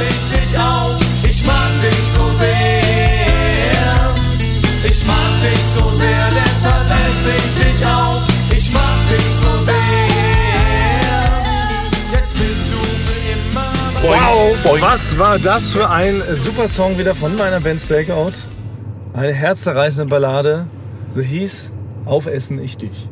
reg dich auf. Ich mag dich so sehr. Ich mag dich so sehr, deshalb ess ich dich auf. Ich mag dich so sehr. Jetzt bist du für immer mein Wow, was war das für ein super Song wieder von meiner Band Stakeout? Eine herzzerreißende Ballade. So hieß Aufessen ich dich.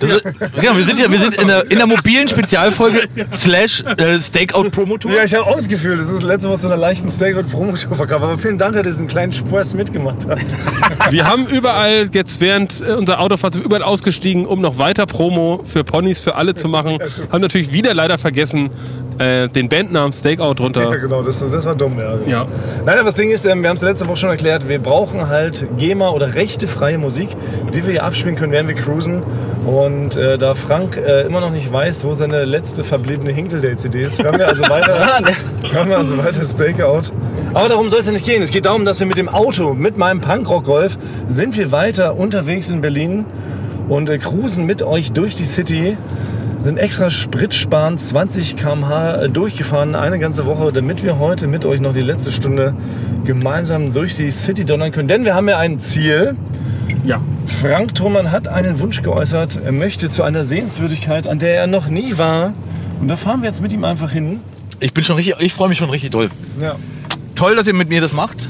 Das ist, genau, wir sind ja wir sind in der, in der mobilen Spezialfolge slash äh, Stakeout Promo Tour. Ja, ich habe auch das Gefühl, das ist letzte Woche zu einer leichten Stakeout-Promo-Tour verkauft. Aber vielen Dank, dass ihr diesen kleinen Spaß mitgemacht habt. Wir haben überall jetzt während äh, unserer Autofahrt sind wir überall ausgestiegen, um noch weiter Promo für Ponys für alle zu machen. Haben natürlich wieder leider vergessen, äh, den Bandnamen Stakeout Ja, drunter. genau, das, das war dumm, ja. Ja. Nein, aber das Ding ist, ähm, wir haben es letzte Woche schon erklärt, wir brauchen halt GEMA oder rechtefreie Musik, die wir hier abspielen können, während wir cruisen. Und äh, da Frank äh, immer noch nicht weiß, wo seine letzte verbliebene Hinkeldale-CD ist, hören wir also weiter, hören wir also weiter Stakeout. Aber darum soll es ja nicht gehen. Es geht darum, dass wir mit dem Auto, mit meinem Punkrock-Golf, sind wir weiter unterwegs in Berlin und äh, cruisen mit euch durch die City sind extra spritsparend 20 km/h durchgefahren, eine ganze Woche, damit wir heute mit euch noch die letzte Stunde gemeinsam durch die City donnern können. Denn wir haben ja ein Ziel. Ja. Frank Thoman hat einen Wunsch geäußert. Er möchte zu einer Sehenswürdigkeit, an der er noch nie war. Und da fahren wir jetzt mit ihm einfach hin. Ich bin schon richtig, ich freue mich schon richtig doll. Ja. Toll, dass ihr mit mir das macht.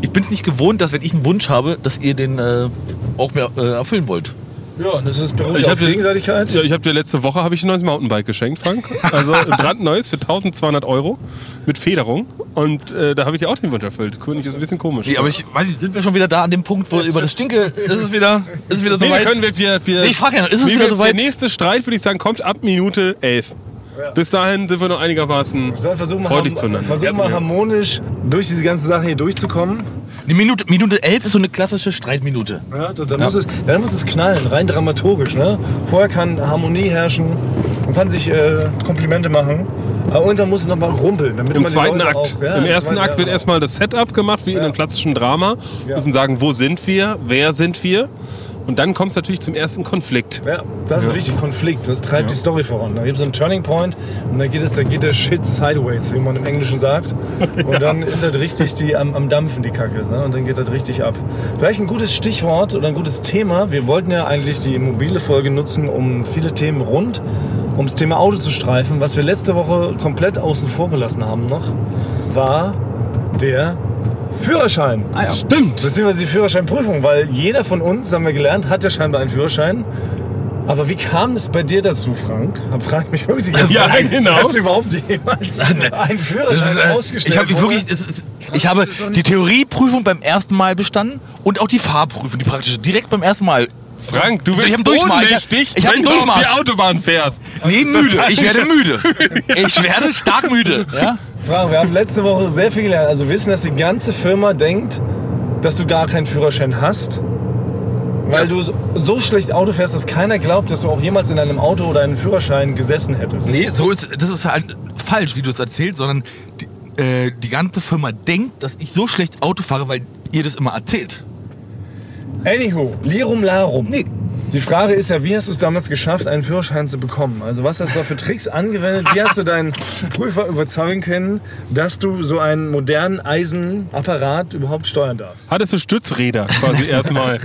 Ich bin es nicht gewohnt, dass wenn ich einen Wunsch habe, dass ihr den äh, auch mir äh, erfüllen wollt. Ja, das ist beruht Ich auf dir- Gegenseitigkeit. Ja, ich habe dir letzte Woche habe ich ein neues Mountainbike geschenkt, Frank. Also ein brandneues für 1200 Euro mit Federung. Und äh, da habe ich dir auch den Wunsch erfüllt. König ist ein bisschen komisch. Nee, aber ich weiß nicht, sind wir schon wieder da an dem Punkt, wo über das Stinke ist es wieder, ist es wieder Nee, wir soweit? können wir, wir, wir Nee, ich frag ja noch, ist es Nee, wieder wir- soweit? Der nächste Streit, würde ich sagen, kommt ab Minute 11. Bis dahin sind wir noch einigermaßen Dann versuchen wir, freundlich zueinander. versuchen wir Ja. harmonisch durch diese ganze Sache hier durchzukommen. Die Minute, Minute 11 ist so eine klassische Streitminute. Ja, da, da Muss es, dann muss es knallen, rein dramaturgisch. Ne? Vorher kann Harmonie herrschen, man kann sich äh, Komplimente machen. Aber und dann muss es nochmal rumpeln. Damit Im man zweiten Akt. Auch, ja, Im ersten Akt wird ja, erstmal das Setup gemacht, wie in Ja. einem klassischen Drama. Wir Ja. müssen sagen, wo sind wir, wer sind wir. Und dann kommt es natürlich zum ersten Konflikt. Ja, das ist wichtig, Konflikt. Das treibt die Story voran. Da gibt es einen Turning Point und dann geht, es, da geht der Shit sideways, wie man im Englischen sagt. Und dann ist das richtig die, am, am Dampfen, die Kacke. Ne? Und dann geht das richtig ab. Vielleicht ein gutes Stichwort oder ein gutes Thema. Wir wollten ja eigentlich die mobile Folge nutzen, um viele Themen rund ums Thema Auto zu streifen. Was wir letzte Woche komplett außen vor gelassen haben noch, war der Führerschein. Stimmt. Beziehungsweise die Führerscheinprüfung, weil jeder von uns, haben wir gelernt, hat ja scheinbar einen Führerschein. Aber wie kam es bei dir dazu, Frank? Frag mich wirklich die ganze Ja, Zeit. genau. Hast du überhaupt jemals einen Führerschein ist, äh, ausgestellt? ich habe wirklich, es ist, ich habe die Theorieprüfung beim ersten Mal bestanden und auch die Fahrprüfung, die praktische, direkt beim ersten Mal. Frank, du Ich. Ich hab- ohnmächtig, ich hab wenn einen du auf die Autobahn fährst. Nee, müde. Ich werde müde. Ich werde stark müde. Ja? Frank, wir haben letzte Woche sehr viel gelernt. Also wissen, dass die ganze Firma denkt, dass du gar keinen Führerschein hast. Weil du so- schlecht Auto fährst, dass keiner glaubt, dass du auch jemals in einem Auto oder einen Führerschein gesessen hättest. Nee, so ist, das ist halt falsch, wie du es erzählst, sondern die, äh, die ganze Firma denkt, dass ich so schlecht Auto fahre, weil ihr das immer erzählt. Anywho, Lirum Larum. Die Frage ist ja, wie hast du es damals geschafft, einen Führerschein zu bekommen? Also was hast du da für Tricks angewendet? Wie hast du deinen Prüfer überzeugen können, dass du so einen modernen Eisenapparat überhaupt steuern darfst? Hattest du Stützräder quasi erstmal,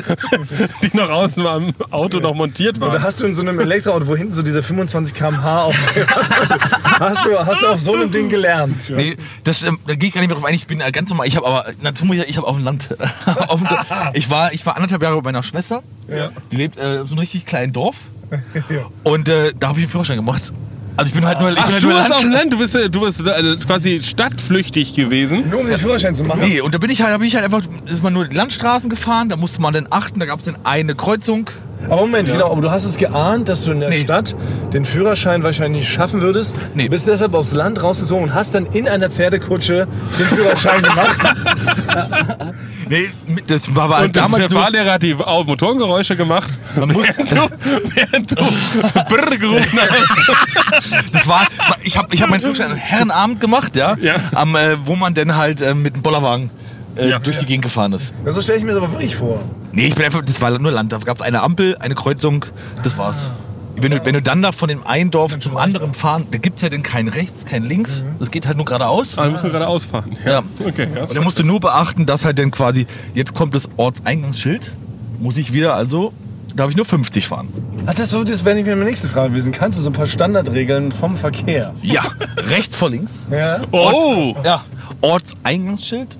die noch außen am Auto noch montiert Oder waren? hast du in so einem Elektroauto, wo hinten so diese 25 km/h auf hast, du, hast du auf so einem Ding gelernt? Ja. Nee, das, ähm, da gehe ich gar nicht mehr drauf ein. Ich bin äh, ganz normal. Ich habe aber, muss ich habe auf dem Land. auf dem, ich, war, ich war anderthalb Jahre bei meiner Schwester. Ja. Die lebt äh, in so einem richtig kleinen Dorf. Und äh, da habe ich einen Führerschein gemacht. Also ich bin halt nur, ich bin Ach, halt du nur bist auf dem Land. Du bist, äh, du bist äh, quasi stadtflüchtig gewesen. Nur um den Führerschein zu machen? Nee, und da bin ich halt, da bin ich halt einfach, ist man nur die Landstraßen gefahren, da musste man dann achten, da gab es dann eine Kreuzung. Aber Moment, genau, aber du hast es geahnt, dass du in der Nee. Stadt den Führerschein wahrscheinlich nicht schaffen würdest. Nee. Bist deshalb aufs Land rausgezogen und hast dann in einer Pferdekutsche den Führerschein gemacht. Nee, das war aber Und damals der Fahrlehrer hat die Motorengeräusche gemacht. man muss, Während du, während du Brrr gerufen hast. das war, ich habe ich hab meinen Führerschein am Herrenabend gemacht, ja, Ja. Am, äh, wo man dann halt äh, mit dem Bollerwagen äh, Ja. durch die Gegend gefahren ist. Ja, so stelle ich mir das aber wirklich vor. Nee, ich bin einfach, das war nur Land. Da gab es eine Ampel, eine Kreuzung, das war's. wenn du, wenn du dann da von dem einen Dorf zum anderen fahren, da gibt es ja dann kein rechts, kein links. Das geht halt nur geradeaus. Ah, müssen wir gerade ausfahren. Ja. Okay, ja. Und da musst du nur beachten, dass halt dann quasi, jetzt kommt das Ortseingangsschild, muss ich wieder also, darf ich nur 50 fahren. Ach, das, das wäre nicht mehr meine nächste Frage gewesen. Kannst du so ein paar Standardregeln vom Verkehr? Ja, rechts vor links. Ja. Oh! Ja, Ortseingangsschild,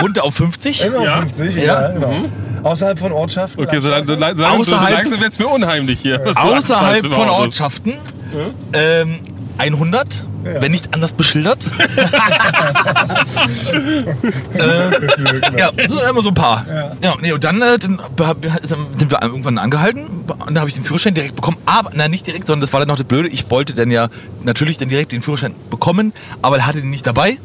runter auf 50. Immer Ja. 50, ja, Ja. genau. Außerhalb von Ortschaften. Okay, so, lang, so, langsam wird es mir unheimlich hier. Was du sagst, Außerhalb von. Ortschaften ähm, 100, Ja. wenn nicht anders beschildert. äh, ja, so immer so ein paar. Ja. nee, und dann, äh, dann sind wir irgendwann angehalten und da habe ich den Führerschein direkt bekommen. Aber, nein, nicht direkt, sondern das war dann noch das Blöde. Ich wollte dann ja natürlich dann direkt den Führerschein bekommen, aber er hatte den nicht dabei.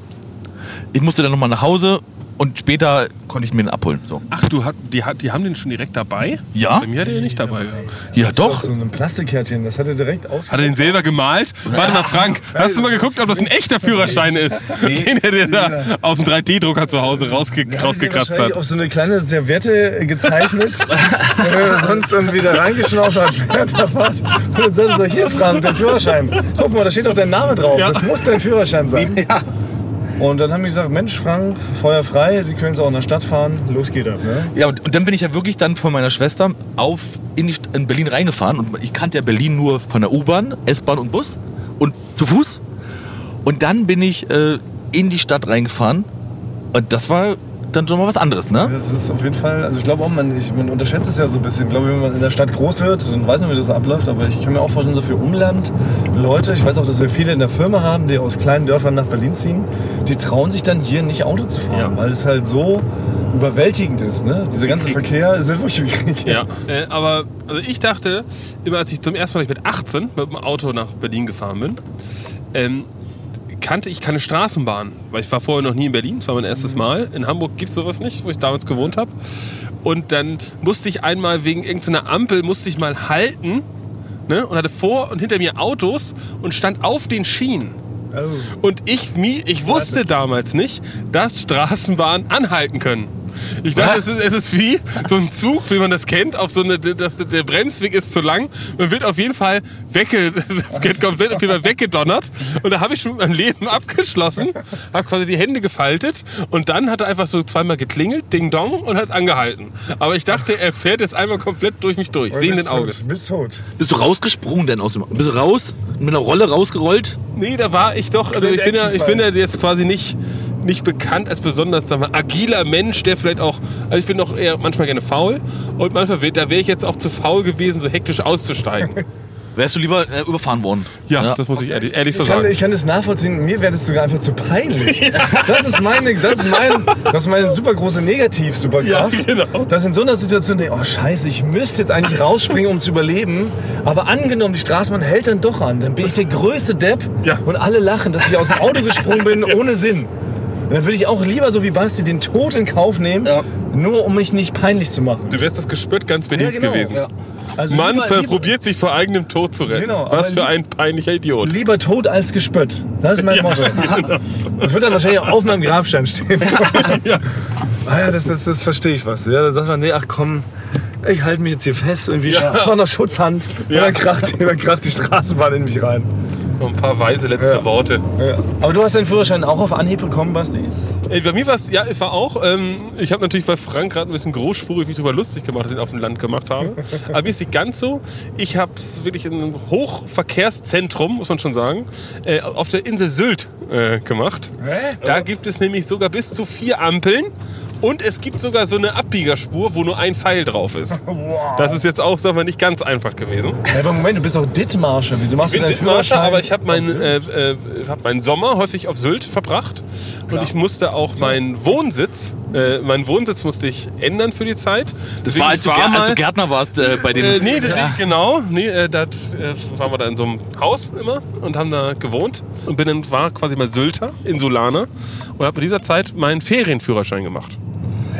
Ich musste dann nochmal nach Hause und später konnte ich mir den abholen. So. Ach, du, hat, die, hat, die haben den schon direkt dabei? Ja? Bei mir hat er den nicht dabei. Ja, Das ist doch so ein Plastikkärtchen, das hat er direkt aus. Hat er den selber gemalt? Warte mal, Frank, hast du mal geguckt, ob das ein echter Führerschein ist? Den er dir da aus dem 3D-Drucker zu Hause rausge rausgekratzt wahrscheinlich hat. auf so eine kleine Serviette gezeichnet, wenn er sonst irgendwie da reingeschnauft hat während der Fahrt. Und dann so, hier Frank, dein Führerschein. Guck mal, da steht doch dein Name drauf. Ja. Das muss dein Führerschein sein. Und dann haben die gesagt, Mensch Frank, Feuer frei, Sie können es auch in der Stadt fahren. Los geht das. Ne? Ja, und, und dann bin ich ja wirklich dann von meiner Schwester auf in, die, in Berlin reingefahren. Und ich kannte ja Berlin nur von der U-Bahn, S-Bahn und Bus und zu Fuß. Und dann bin ich äh, in die Stadt reingefahren. Und das war dann schon mal was anderes, ne? Das ist auf jeden Fall, also ich glaube auch, man, ich, man unterschätzt es ja so ein bisschen. Ich glaube, wenn man in der Stadt groß wird, dann weiß man, wie das abläuft. Aber ich kann mir auch vorstellen, so für Umland Leute, ich weiß auch, dass wir viele in der Firma haben, die aus kleinen Dörfern nach Berlin ziehen, die trauen sich dann hier nicht Auto zu fahren, Ja. weil es halt so überwältigend ist. Ne? Dieser ganze Verkehr ist wirklich wie Krieg. Ja, äh, aber also ich dachte, immer als ich zum ersten Mal mit 18 mit dem Auto nach Berlin gefahren bin, ähm, kannte ich keine Straßenbahn, weil ich war vorher noch nie in Berlin, das war mein erstes Mal. In Hamburg gibt es sowas nicht, wo ich damals gewohnt habe. Und dann musste ich einmal wegen irgendeiner Ampel, musste ich mal halten ne, und hatte vor und hinter mir Autos und stand auf den Schienen. Oh. Und ich, ich wusste damals nicht, dass Straßenbahnen anhalten können. Ich dachte, es ist, es ist wie so ein Zug, wie man das kennt, auf so eine, dass der Bremsweg ist zu lang. Man wird auf jeden Fall wegge, wird komplett auf jeden Fall weggedonnert. Und da habe ich schon mit meinem Leben abgeschlossen, habe quasi die Hände gefaltet und dann hat er einfach so zweimal geklingelt, Ding Dong, und hat angehalten. Aber ich dachte, er fährt jetzt einmal komplett durch mich durch, sehenden Auges. Bist tot. Bist du rausgesprungen denn aus dem Bist du raus? Mit einer Rolle rausgerollt? Nee, da war ich doch, also ich bin ja, ich bin ja jetzt quasi nicht, nicht bekannt als besonders sagen wir, agiler Mensch, der vielleicht auch, also ich bin doch eher manchmal gerne faul und manchmal, wär- da wäre ich jetzt auch zu faul gewesen, so hektisch auszusteigen. Wärst du lieber äh, überfahren worden? Ja, das muss ich ehrlich, ehrlich so Ich kann, sagen. ich kann das nachvollziehen. Mir wäre das sogar einfach zu peinlich. Das ist meine, das ist mein, das ist meine super große Negativ-Superkraft. Ja, genau. Dass in so einer Situation denke, oh Scheiße, ich müsste jetzt eigentlich rausspringen, um zu überleben. Aber angenommen, die Straßenbahn hält dann doch an, dann bin ich der größte Depp Ja. und alle lachen, dass ich aus dem Auto gesprungen bin ohne Sinn. Und dann würde ich auch lieber so wie Basti den Tod in Kauf nehmen, Ja. nur um mich nicht peinlich zu machen. Du wärst das Gespött ganz Berlins Ja, genau. gewesen. Ja. Also Mann lieber- sich vor eigenem Tod zu retten. Genau, Was für ein peinlicher Idiot. Lieber tot als gespött. Das ist mein Motto. Das wird dann wahrscheinlich auch auf meinem Grabstein stehen. Ja. Ah ja, das, das, das verstehe ich was. Ja, dann sagt man, nee, ach komm, ich halte mich jetzt hier fest. Irgendwie Ja. ja. noch Schutzhand. Ja. Ja. Dann, kracht, dann kracht die Straßenbahn in mich rein. Noch ein paar weise letzte Ja. Worte. Ja. Aber du hast deinen Führerschein auch auf Anhieb bekommen, Basti? Ey, bei mir war es, ja, es war auch, ähm, ich habe natürlich bei Frank gerade ein bisschen großspurig mich darüber lustig gemacht, dass ich ihn auf dem Land gemacht habe. Aber mir ist nicht ganz so. Ich habe es wirklich in einem Hochverkehrszentrum, muss man schon sagen, äh, auf der Insel Sylt äh, gemacht. Hä? Da gibt es nämlich sogar bis zu vier Ampeln. Und es gibt sogar so eine Abbiegerspur, wo nur ein Pfeil drauf ist. Das ist jetzt auch, sagen wir, nicht ganz einfach gewesen. Ja, aber Moment, du bist doch Dittmarscher. Wieso machst Ich bin du deinen Dithmarscher, Führerschein? aber ich habe meinen, äh, äh, hab meinen Sommer häufig auf Sylt verbracht. Und ich musste auch meinen Wohnsitz, äh, meinen Wohnsitz musste ich ändern für die Zeit. Das Deswegen, war, als ich du, Gär- als mal- du Gärtner warst äh, bei den. äh, nee, nee, genau. Nee, äh, da äh, waren wir da in so einem Haus immer und haben da gewohnt und bin dann, war quasi mal Sylter, Insulaner und habe in dieser Zeit meinen Ferienführerschein gemacht.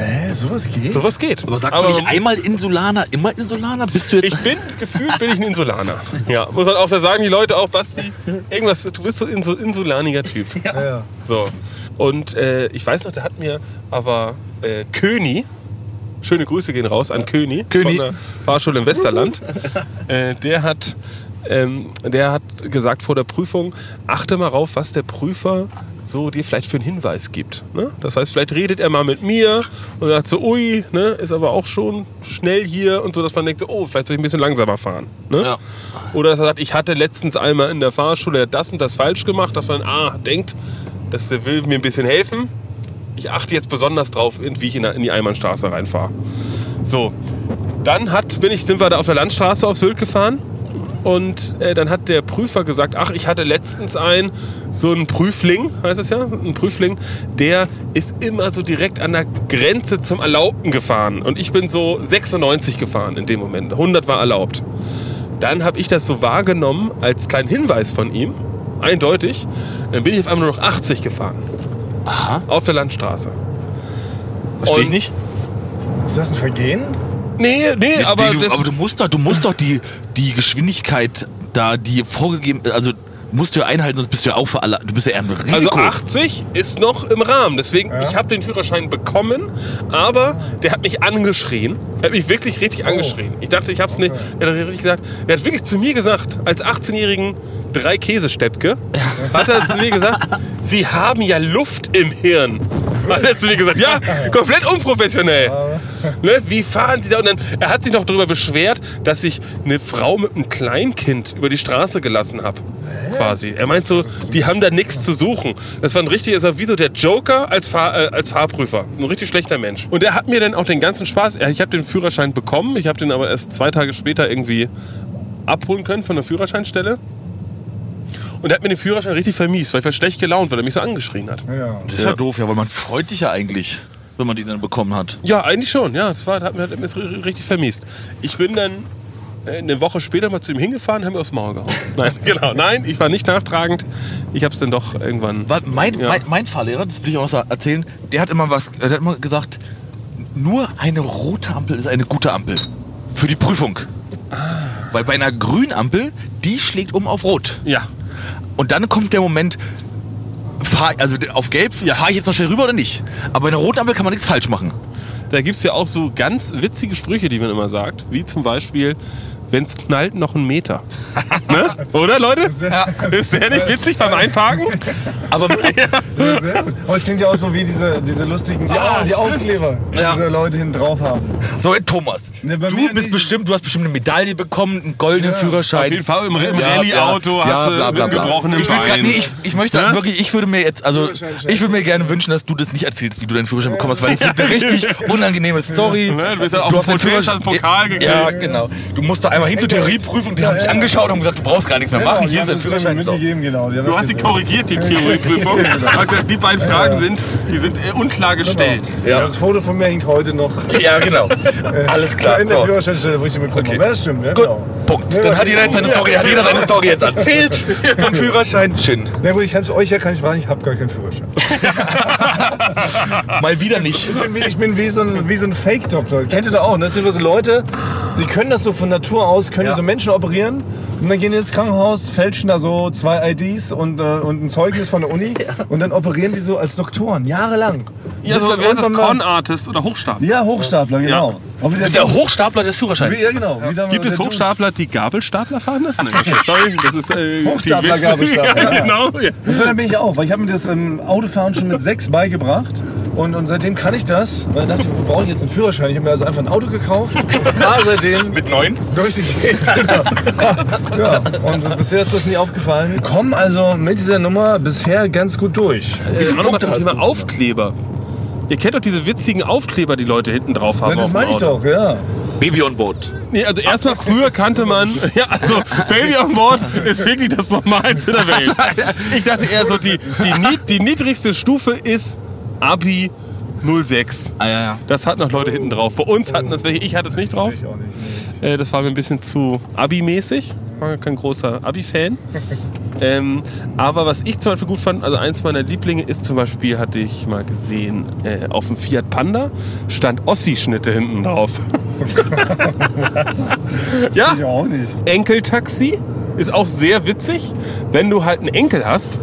Hä, sowas geht? So was geht. Aber sag mal nicht einmal Insulaner, immer Insulaner? Bist du jetzt. ich bin, gefühlt bin ich ein Insulaner. Ja, muss man auch da sagen, die Leute auch, Basti, irgendwas, du bist so ein Insul- insulaniger Typ. Ja. ja. So. Und äh, ich weiß noch, der hat mir aber äh, Köni, schöne Grüße gehen raus an Köni, Köni. von der Fahrschule im Westerland, äh, der hat ähm, der hat gesagt vor der Prüfung, achte mal rauf, was der Prüfer so dir vielleicht für einen Hinweis gibt. Ne? Das heißt, vielleicht redet er mal mit mir und sagt so, ui, ne, ist aber auch schon schnell hier und so, dass man denkt so, oh, vielleicht soll ich ein bisschen langsamer fahren. Ne? Ja. Oder dass er sagt, ich hatte letztens einmal in der Fahrschule das und das falsch gemacht, dass man ah, denkt, dass der will mir ein bisschen helfen. Ich achte jetzt besonders drauf, wie ich in in die Einbahnstraße reinfahre. So, dann hat, bin ich, sind wir da auf der Landstraße auf Sylt gefahren und äh, dann hat der Prüfer gesagt, ach, ich hatte letztens einen, so einen Prüfling, heißt es ja, ein Prüfling, der ist immer so direkt an der Grenze zum Erlaubten gefahren. Und ich bin so 96 gefahren in dem Moment. 100 war erlaubt. Dann habe ich das so wahrgenommen als kleinen Hinweis von ihm, eindeutig. Dann bin ich auf einmal nur noch 80 gefahren. Aha. Auf der Landstraße. Verstehe ich nicht. Ist das ein Vergehen? Nee, nee, aber, du, das, aber du musst doch, du musst doch die, die Geschwindigkeit da, die vorgegeben, also musst du ja einhalten, sonst bist du ja auch für alle, du bist ja eher ein Risiko. Also 80 ist noch im Rahmen. Deswegen, ich habe den Führerschein bekommen, aber der hat mich angeschrien. Er hat mich wirklich richtig angeschrien. Ich dachte, ich habe es nicht. Er hat richtig gesagt. Er hat wirklich zu mir gesagt, als 18-jährigen drei Käsesteppke, hat er zu mir gesagt, Sie haben ja Luft im Hirn. Hat er zu mir gesagt, ja, komplett unprofessionell. Ne, wie fahren Sie da? Und dann, er hat sich noch darüber beschwert, dass ich eine Frau mit einem Kleinkind über die Straße gelassen habe. Quasi. Er meint so, die haben da nichts zu suchen. Das war ein richtig, ist wie so der Joker als, Fahr, äh, als Fahrprüfer. Ein richtig schlechter Mensch. Und er hat mir dann auch den ganzen Spaß, ich habe den Führerschein bekommen, ich habe den aber erst zwei Tage später irgendwie abholen können von der Führerscheinstelle. Und er hat mir den Führerschein richtig vermiest, weil ich war schlecht gelaunt, weil er mich so angeschrien hat. Ja. das ist ja. doof, ja, weil man freut sich ja eigentlich, wenn man die dann bekommen hat. Ja, eigentlich schon. Ja, das war, hat mir, hat mir das richtig vermisst. Ich bin dann äh, eine Woche später mal zu ihm hingefahren, haben mir aufs Maul gehauen. Nein, genau. Nein, ich war nicht nachtragend. Ich habe es dann doch irgendwann. Weil mein, Ja. mein, mein Fahrlehrer, das will ich auch noch erzählen, der hat immer was, der hat immer gesagt, nur eine rote Ampel ist eine gute Ampel. Für die Prüfung. Weil bei einer grünen Ampel, die schlägt um auf rot. Ja. Und dann kommt der Moment, fahr, also auf gelb, fahre ich jetzt noch schnell rüber oder nicht? Aber bei einer roten Ampel kann man nichts falsch machen. Da gibt es ja auch so ganz witzige Sprüche, die man immer sagt. Wie zum Beispiel, wenn es knallt, noch ein Meter. ne? Oder, Leute? Ist der nicht witzig beim Einparken? Aber Sehr gut. Aber es klingt ja auch so wie diese, diese lustigen die, Ah, die Aufkleber, die Ja. diese Leute hinten drauf haben. so, Thomas, Ne, du bist nicht. bestimmt, du hast bestimmt eine Medaille bekommen, einen goldenen Führerschein. Auf jeden Fall im, im Ja, Rallye-Auto ja, hast ja, du bla. gebrochenem Ich, grad, nee, ich, ich möchte Ne? wirklich, ich würde mir jetzt, also ich würde mir gerne wünschen, dass du das nicht erzählst, wie du deinen Führerschein bekommen hast, weil das wird eine richtig unangenehme Story. Ne, du bist ja auf dem deinen Führerschein Pokal gekriegt. Ja, genau. Du musst da einmal hin zur Theorieprüfung, die haben dich angeschaut und gesagt, du brauchst gar nichts mehr machen. Hier schon Führerschein. Mitgegeben, genau. Du hast sie korrigiert, die Theorieprüfung. Also Die beiden Fragen sind, die sind äh, unklar gestellt. Ja. Das Foto von mir hängt heute noch Ja, genau. Alles klar. in der So. Führerscheinstelle, wo ich den bekommen Okay. habe. Ja, das stimmt, ja, Gut, genau. Punkt. Ja, Dann hat jeder seine ja. Story, hat jeder seine Story jetzt erzählt. Vom Führerschein. Schön. Na gut, ich kann es euch ja kann ich sagen, ich habe gar keinen Führerschein. Mal wieder nicht. Ich bin wie, ich bin wie so ein, wie so ein Fake-Doktor. Das kennt ihr da auch. ne? Das sind immer so Leute, die können das so von Natur aus, können Ja. die so Menschen operieren und dann gehen die ins Krankenhaus, fälschen da so zwei IDs und, äh, und ein Zeugnis von der Uni und dann operieren die so als Doktoren, jahrelang. Ja, Bis so, wer ist das? Con-Artist oder Hochstapler? Ja, Hochstapler, genau. Auch wie Du bist der Hochstapler des Führerscheins. Wie, ja, genau. Damals Gibt es Hochstapler, die Gabelstapler fahren? Nein, sorry, das ist äh, Hochstapler, die. Gabelstapler, Ja, ja. genau. Ja. Und so dann bin ich auch, weil ich habe mir das ähm, Autofahren schon mit sechs beigebracht. Und, und seitdem kann ich das. Und dachte ich, wo brauche ich jetzt einen Führerschein? Ich habe mir also einfach ein Auto gekauft. Ah, seitdem. Mit neun? Richtig geht, genau. Ja, und bisher ist das nie aufgefallen. Wir kommen also mit dieser Nummer bisher ganz gut durch. Wir fahren nochmal zum Thema Aufkleber. Ihr kennt doch diese witzigen Aufkleber, die Leute hinten drauf haben. Ja, das meine ich doch, ja. Baby on board. Nee, also erstmal früher kannte man, ja, also Baby on Board ist wirklich das Normalste der Welt. Ich dachte eher so, die, die, die niedrigste Stufe ist Abi 06. Ah, ja, ja. Das hatten noch Leute hinten drauf. Bei uns hatten das welche, ich hatte es nicht drauf. Ich nee. Äh, das war mir ein bisschen zu Abi-mäßig. War kein großer Abi-Fan. Ähm, aber was ich zum Beispiel gut fand, also eins meiner Lieblinge ist zum Beispiel, hatte ich mal gesehen, äh, auf dem Fiat Panda stand Ossi-Schnitte hinten drauf. ja, Ich auch nicht. Enkeltaxi ist auch sehr witzig, wenn du halt einen Enkel hast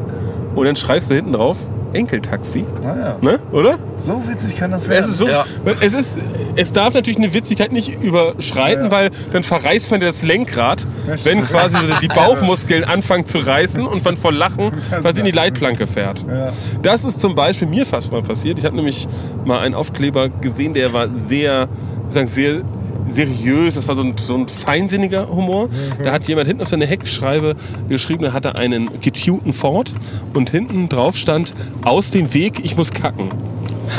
und dann schreibst du hinten drauf Enkeltaxi. Naja, Ne? Oder? so witzig kann das Es werden. ist so, Ja. es, ist, es darf natürlich eine Witzigkeit nicht überschreiten, Ja. weil dann verreißt man das Lenkrad, Ja, wenn quasi die Bauchmuskeln anfangen zu reißen und man vor Lachen Das quasi in die Leitplanke fährt. Ja. Das ist zum Beispiel mir fast mal passiert. Ich habe nämlich mal einen Aufkleber gesehen, der war sehr, sagen, sehr seriös. Das war so ein, so ein feinsinniger Humor. Da hat jemand hinten auf seine Heckschreibe geschrieben, da hatte einen getunten Ford und hinten drauf stand, aus dem Weg, ich muss kacken.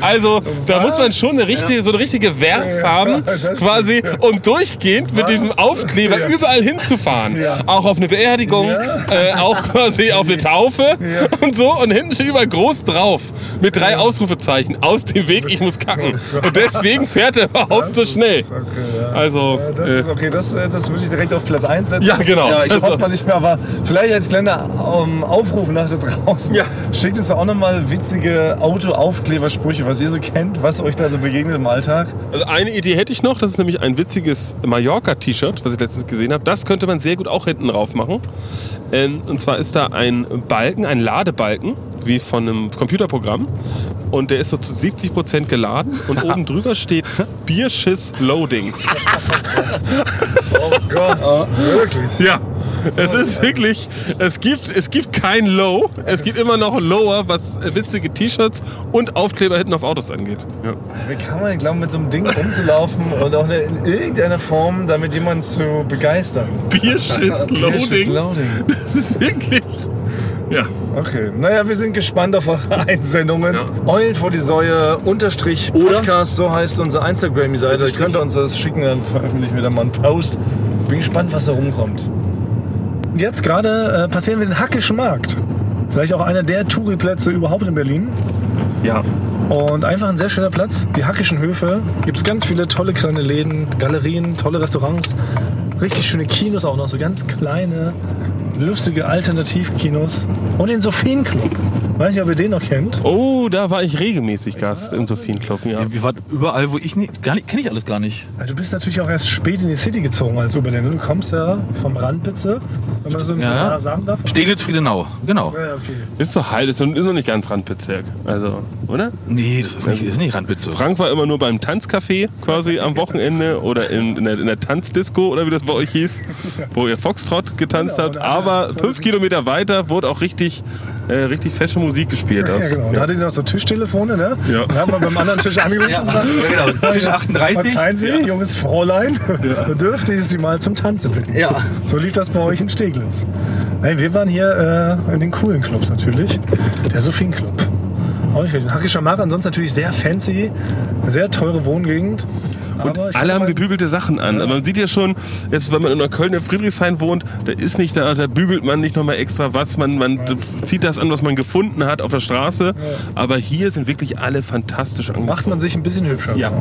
Also, da Was? muss man schon eine richtige, so eine richtige Werf haben, das quasi, um durchgehend mit Was? diesem Aufkleber Ja. überall hinzufahren. Ja. Auch auf eine Beerdigung, äh, auch quasi auf eine Taufe und so. Und hinten steht überall groß drauf mit drei Ausrufezeichen. Aus dem Weg, ich muss kacken. Und deswegen fährt er überhaupt so schnell. Okay, ja. Also, Ja, das äh, ist okay, das, äh, das würde ich direkt auf Platz 1 setzen. Ja, genau. Ja, ich Das hoffe man nicht mehr, aber vielleicht als kleiner ähm, Aufruf nach da draußen. Ja. Schickt uns auch nochmal witzige Auto-Aufklebersprüche, was ihr so kennt, was euch da so begegnet im Alltag. Also eine Idee hätte ich noch, das ist nämlich ein witziges Mallorca-T-Shirt, was ich letztens gesehen habe. Das könnte man sehr gut auch hinten drauf machen. Ähm, und zwar ist da ein Balken, ein Ladebalken, wie von einem Computerprogramm. Und der ist so zu 70% geladen und oben drüber steht Bierschiss Loading. Oh Gott, wirklich. Ja, es ist wirklich, es gibt, es gibt kein Low, es gibt immer noch Lower, was witzige T-Shirts und Aufkleber hinten auf Autos angeht. Ja. Wie kann man denn glauben, mit so einem Ding rumzulaufen und auch in irgendeiner Form damit jemanden zu begeistern? Bierschiss Loading. Loading. Das ist wirklich, ja. Okay, naja, wir sind gespannt auf eure Einsendungen. Ja. Eulen vor die Säue, unterstrich Podcast, so heißt unsere Instagram-Seite. Ihr könnt uns das schicken, dann veröffentlichen wir da mal einen Post. Bin gespannt, was da rumkommt. Und jetzt gerade äh, passieren wir den Hackischen Markt. Vielleicht auch einer der Touri-Plätze überhaupt in Berlin. Ja. Und einfach ein sehr schöner Platz. Die Hackischen Höfe. Gibt es ganz viele tolle kleine Läden, Galerien, tolle Restaurants. Richtig schöne Kinos auch noch, so ganz kleine, lustige Alternativkinos. Und den Sophienclub. Weiß nicht, ob ihr den noch kennt. Oh, da war ich regelmäßig Gast im Sophienclub, ja. Wir waren überall, wo ich nie, gar nicht, kenne ich alles gar nicht. Du bist natürlich auch erst spät in die City gezogen als Oberländer. Du kommst ja vom Randbezirk, wenn man das so Ja. sagen darf. Steglitz, Friedenau, genau. Ja, okay. Ist so halt, ist noch nicht ganz Randbezirk. Also, oder? Nee, das ist nicht, das ist nicht Randbezirk. Frank war immer nur beim Tanzcafé quasi am Wochenende oder in, in, der, in der Tanzdisco oder wie das bei euch hieß, wo ihr Foxtrot getanzt Genau, habt. Aber fünf Kilometer weiter wurde auch richtig, äh, richtig fesche Musik gespielt. Ja, genau. Und da hattet ihr noch so Tischtelefone, ne? Ja. Und haben wir beim anderen Tisch angerufen Ja, genau. Tisch 38. Verzeihen Sie, junges Fräulein, dürfte ich Sie mal zum Tanzen bitten. Ja. So lief das bei euch in Steglitz. Nein, wir waren hier äh, in den coolen Clubs natürlich. Der Sophienclub. Auch nicht schlecht. Hackischer Markt, ansonsten natürlich sehr fancy, sehr teure Wohngegend. Aber ich Alle haben gebügelte Sachen an. Aber Man sieht ja schon, jetzt, wenn man in der Kölner Friedrichshain wohnt, da ist nicht da, da bügelt man nicht nochmal extra was. Man, man zieht das an, was man gefunden hat auf der Straße. Aber hier sind wirklich alle fantastisch angezogen. macht man sich ein bisschen hübscher. Ja.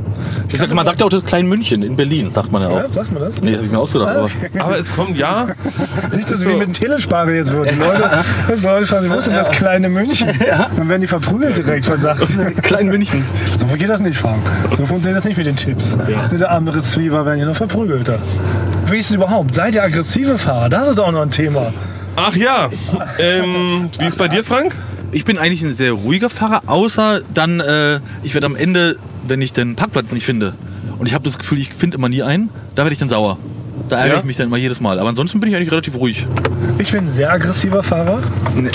Ich sag, man sagt ja auch das Klein München in Berlin, sagt man ja auch. Ja, sagt man das? Nee, habe ich mir ausgedacht. Aber Aber es kommt, ja, Nicht, dass es wie so. mit dem Telespare jetzt wird. Die Leute, das Leute fragen, wo ist denn das kleine München? Dann werden die verprügelt direkt, versagt. Klein München. So geht das nicht, Frank. So funktioniert das nicht mit den Tipps. Mit der arme Receiver werden hier noch verprügelter. Wie ist es überhaupt? Seid ihr aggressive Fahrer? Das ist auch noch ein Thema. Ach ja. Ähm, wie ist bei dir, Frank? Ich bin eigentlich ein sehr ruhiger Fahrer, außer dann, äh, ich werde am Ende, wenn ich den Parkplatz nicht finde, und ich habe das Gefühl, ich finde immer nie einen, da werde ich dann sauer. Da ärgere Ja? ich mich dann immer jedes Mal. Aber ansonsten bin ich eigentlich relativ ruhig. Ich bin ein sehr aggressiver Fahrer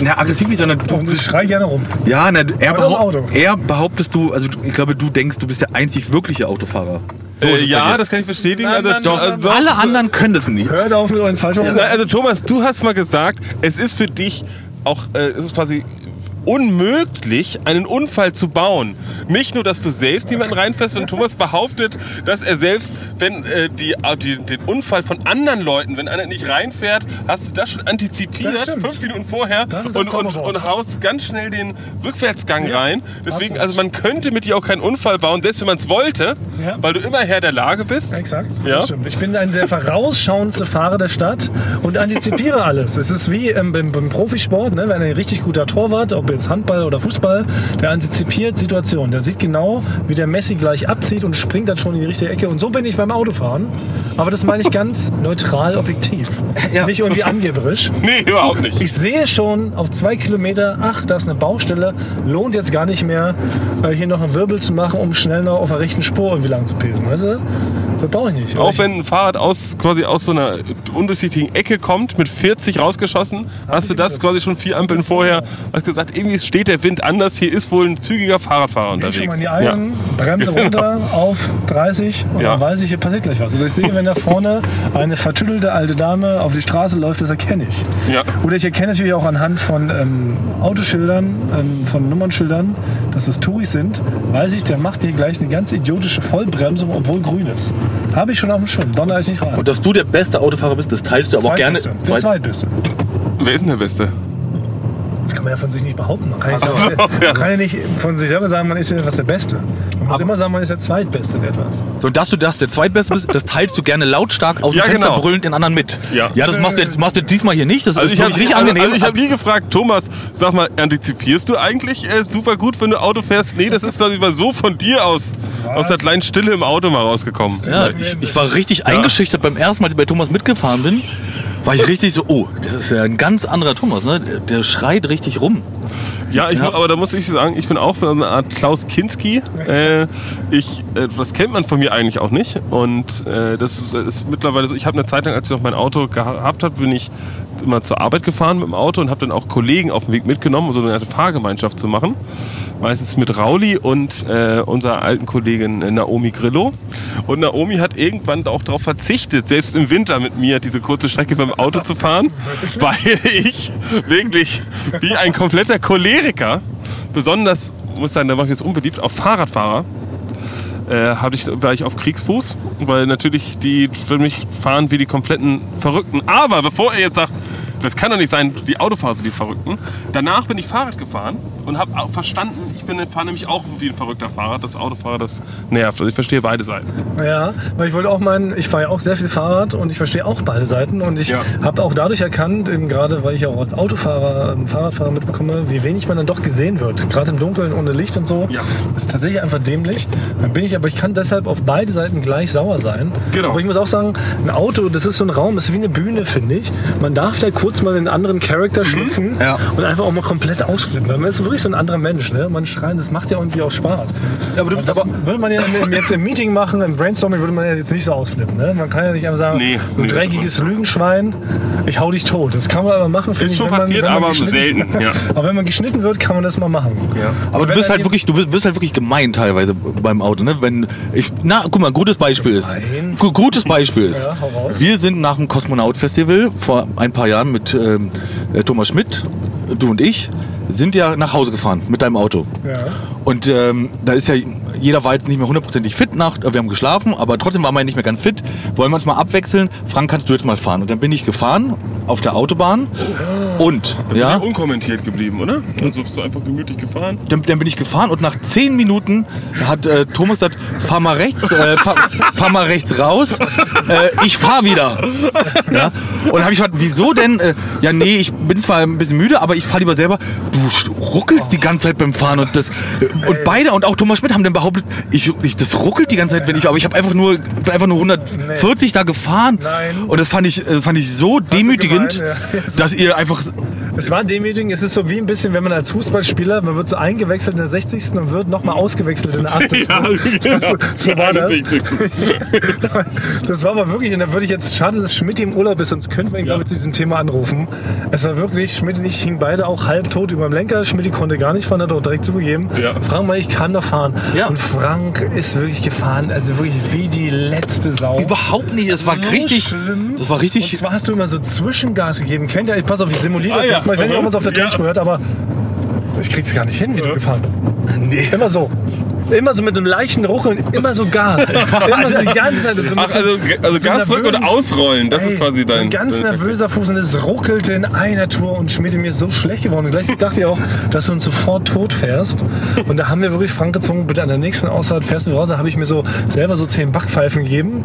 Na, aggressiv nicht, sondern du und ich schreie gerne rum. Ja, na, im behaupt, eher behauptest du, also ich glaube, du denkst, du bist der einzig wirkliche Autofahrer. So Äh, ja, das kann ich bestätigen. Nein, also, nein, doch, nein, also, Alle anderen können das nicht. Hört auf mit euren falschen Na, also Thomas, du hast mal gesagt, es ist für dich auch, äh, es ist quasi unmöglich, einen Unfall zu bauen. Nicht nur, dass du selbst jemanden reinfährst, sondern Thomas behauptet, dass er selbst, wenn äh, die, äh, die, den Unfall von anderen Leuten, wenn einer nicht reinfährt, hast du das schon antizipiert, Das fünf Minuten vorher und, und, und haust ganz schnell den Rückwärtsgang Ja, rein. Deswegen, absolut. also man könnte mit dir auch keinen Unfall bauen, selbst wenn man es wollte, Ja. weil du immer Herr der Lage bist. Exakt, Ja. das stimmt. Ich bin ein sehr vorausschauendster Fahrer der Stadt und antizipiere alles. Es ist wie ähm, beim, beim Profisport, ne? wenn ein richtig guter Torwart, ob jetzt Handball oder Fußball, der antizipiert Situationen. Der sieht genau, wie der Messi gleich abzieht und springt dann schon in die richtige Ecke. Und so bin ich beim Autofahren. Aber das meine ich ganz neutral, objektiv. Nicht irgendwie angeberisch. Nee, überhaupt nicht. Ich sehe schon auf zwei Kilometer, ach, da ist eine Baustelle, lohnt jetzt gar nicht mehr, äh, hier noch einen Wirbel zu machen, um schnell noch auf der rechten Spur irgendwie lang zu pesen. Weißt du? Das brauche ich nicht. Auch ich, wenn ein Fahrrad aus, quasi aus so einer undurchsichtigen Ecke kommt, mit 40 rausgeschossen, hast du das quasi schon vier Ampeln vorher, hast gesagt, irgendwie steht der Wind anders, hier ist wohl ein zügiger Fahrradfahrer Leg schon mal unterwegs. in die Eigen, Bremse Genau. runter auf 30 und Ja. dann weiß ich, hier passiert gleich was. Oder ich sehe, wenn da vorne eine vertüttelte alte Dame auf die Straße läuft, das erkenne ich. Ja. Oder ich erkenne natürlich auch anhand von ähm, Autoschildern, ähm, von Nummernschildern, dass das Touris sind, weiß ich, der macht hier gleich eine ganz idiotische Vollbremsung, obwohl grün ist. Habe ich schon auf dem Schirm, donner ich nicht rein. Und dass du der beste Autofahrer bist, das teilst du aber auch gerne. Zweitbeste. Der Zweitbeste. Wer ist denn der Beste? Das kann man ja von sich nicht behaupten. Man kann, nicht sagen, man kann ja nicht von sich selber sagen, man ist ja etwas der Beste. Man muss immer sagen, man ist der Zweitbeste in etwas. So, und dass du das der Zweitbeste bist, das teilst du gerne lautstark aus dem Ja, Fenster genau. brüllend den anderen mit. Ja. ja das machst du jetzt machst du diesmal hier nicht. Das Also ist ich habe wirklich nicht angenehm. also ich hab nie gefragt, Thomas, sag mal, antizipierst du eigentlich äh, super gut, wenn du Auto fährst? Nee, das ist quasi mal so von dir aus, aus der kleinen Stille im Auto mal rausgekommen. ja, ich, ich war richtig eingeschüchtert beim ersten Mal, als ich bei Thomas mitgefahren bin. War ich richtig so, oh, das ist ja ein ganz anderer Thomas, ne? Der, der schreit richtig rum. Ja, ich, Ja. aber da muss ich sagen, ich bin auch so eine Art Klaus Kinski. Äh, ich, äh, das kennt man von mir eigentlich auch nicht. Und äh, das ist, ist mittlerweile so, ich habe eine Zeit lang, als ich noch mein Auto gehabt habe, bin ich immer zur Arbeit gefahren mit dem Auto und habe dann auch Kollegen auf dem Weg mitgenommen, um so eine Art Fahrgemeinschaft zu machen. Meistens mit Rauli und äh, unserer alten Kollegin äh, Naomi Grillo. Und Naomi hat irgendwann auch darauf verzichtet, selbst im Winter mit mir diese kurze Strecke beim Auto zu fahren, weil ich wirklich wie ein kompletter Choleriker, besonders, muss sagen, da mache ich jetzt unbeliebt, auf Fahrradfahrer, äh, ich, war ich auf Kriegsfuß, weil natürlich die für mich fahren wie die kompletten Verrückten. Aber bevor ihr jetzt sagt, das kann doch nicht sein, die Autofahrer sind die Verrückten. Danach bin ich Fahrrad gefahren und habe verstanden, ich bin fahre nämlich auch wie ein verrückter Fahrer. Das Autofahrer, das nervt. Also ich verstehe beide Seiten. Ja, weil ich wollte auch meinen, ich fahre ja auch sehr viel Fahrrad und ich verstehe auch beide Seiten und ich Ja. habe auch dadurch erkannt, eben gerade weil ich auch als Autofahrer, ähm, Fahrradfahrer mitbekomme, wie wenig man dann doch gesehen wird. Gerade im Dunkeln ohne Licht und so. Ja. Das ist tatsächlich einfach dämlich. Dann bin ich, aber ich kann deshalb auf beide Seiten gleich sauer sein. Genau. Aber ich muss auch sagen, ein Auto, das ist so ein Raum, das ist wie eine Bühne, finde ich. Man darf da kurz mal in einen anderen Charakter schlüpfen Ja. und einfach auch mal komplett ausflippen. Man ist wirklich so ein anderer Mensch, ne? Man schreit, das macht ja irgendwie auch Spaß. Ja, aber du das aber- würde man ja jetzt im Meeting machen, im Brainstorming würde man ja jetzt nicht so ausflippen. Ne? Man kann ja nicht einfach sagen, Nee, du nee, dreckiges Lügenschwein, ich hau dich tot. Das kann man aber machen, Ist ich. schon man- passiert, man aber selten, ja. aber wenn man geschnitten wird, kann man das mal machen. Aber du bist halt wirklich, du bist, bist halt wirklich gemein teilweise beim Auto, ne? Wenn ich, na, guck mal, gutes Beispiel ist. Gemein? Gutes Beispiel ist. Ja. Wir sind nach dem Kosmonaut-Festival vor ein paar Jahren mit ähm, äh, Thomas Schmidt, du und ich, sind ja nach Hause gefahren mit deinem Auto. Ja. Und ähm, da ist ja, jeder war jetzt nicht mehr hundertprozentig fit nach, wir haben geschlafen, aber trotzdem waren wir nicht mehr ganz fit. Wollen wir uns mal abwechseln? Frank, kannst du jetzt mal fahren? Und dann bin ich gefahren auf der Autobahn und, Das ja, ist ja unkommentiert geblieben, oder? Also bist du einfach gemütlich gefahren. dann, dann bin ich gefahren und nach zehn Minuten hat äh, Thomas gesagt, fahr mal rechts, äh, fahr, fahr mal rechts raus, äh, ich fahr wieder. Ja? Und habe ich gefragt, wieso denn? Äh, ja, nee, ich bin zwar ein bisschen müde, aber ich fahr lieber selber. Du ruckelst die ganze Zeit beim Fahren und das und beide und auch Thomas Schmidt haben dann behauptet, ich, ich das ruckelt die ganze Zeit, wenn ich, aber ich habe einfach nur bin einfach nur 140 da gefahren Nein. und das fand ich äh, fand ich so demütigend, ja. dass ihr einfach Es war demütigend. Es ist so wie ein bisschen, wenn man als Fußballspieler, man wird so eingewechselt in der 60. und wird nochmal ausgewechselt in der 80. Ja, genau. so, so war das. 61. Das war aber wirklich, und da würde ich jetzt, schade, dass Schmidt im Urlaub ist, sonst könnten wir ihn, glaube ich, zu diesem Thema anrufen. Es war wirklich, Schmidt und ich hingen beide auch halb tot über dem Lenker. Schmidt konnte gar nicht fahren, hat auch direkt zugegeben. Ja. Frank mal, ich kann doch fahren. Ja. Und Frank ist wirklich gefahren, also wirklich wie die letzte Sau. überhaupt nicht, es war So richtig, schlimm. das war Und richtig zwar hast du immer so Zwischengas gegeben. Kennt ihr? Pass auf, ich simuliere das Ah, ja. jetzt mal. Ich weiß nicht, ob man es auf der Ja. Tonspur hört, aber ich krieg's gar nicht hin, wie du gefahren Nee. Immer so. Immer so mit einem leichten Ruckeln, immer so Gas. Immer so die ganze Zeit. So Ach, so- also, also so Gas drücken oder ausrollen, das ist Ey, quasi dein. Ein ganz nervöser Fuß und es ruckelte in einer Tour und Schmidt mir ist so schlecht geworden. Und gleichzeitig dachte ich auch, dass du uns sofort tot fährst. Und da haben wir wirklich Frank gezogen, bitte an der nächsten Ausfahrt fährst du raus. Da habe ich mir so selber so zehn Backpfeifen gegeben.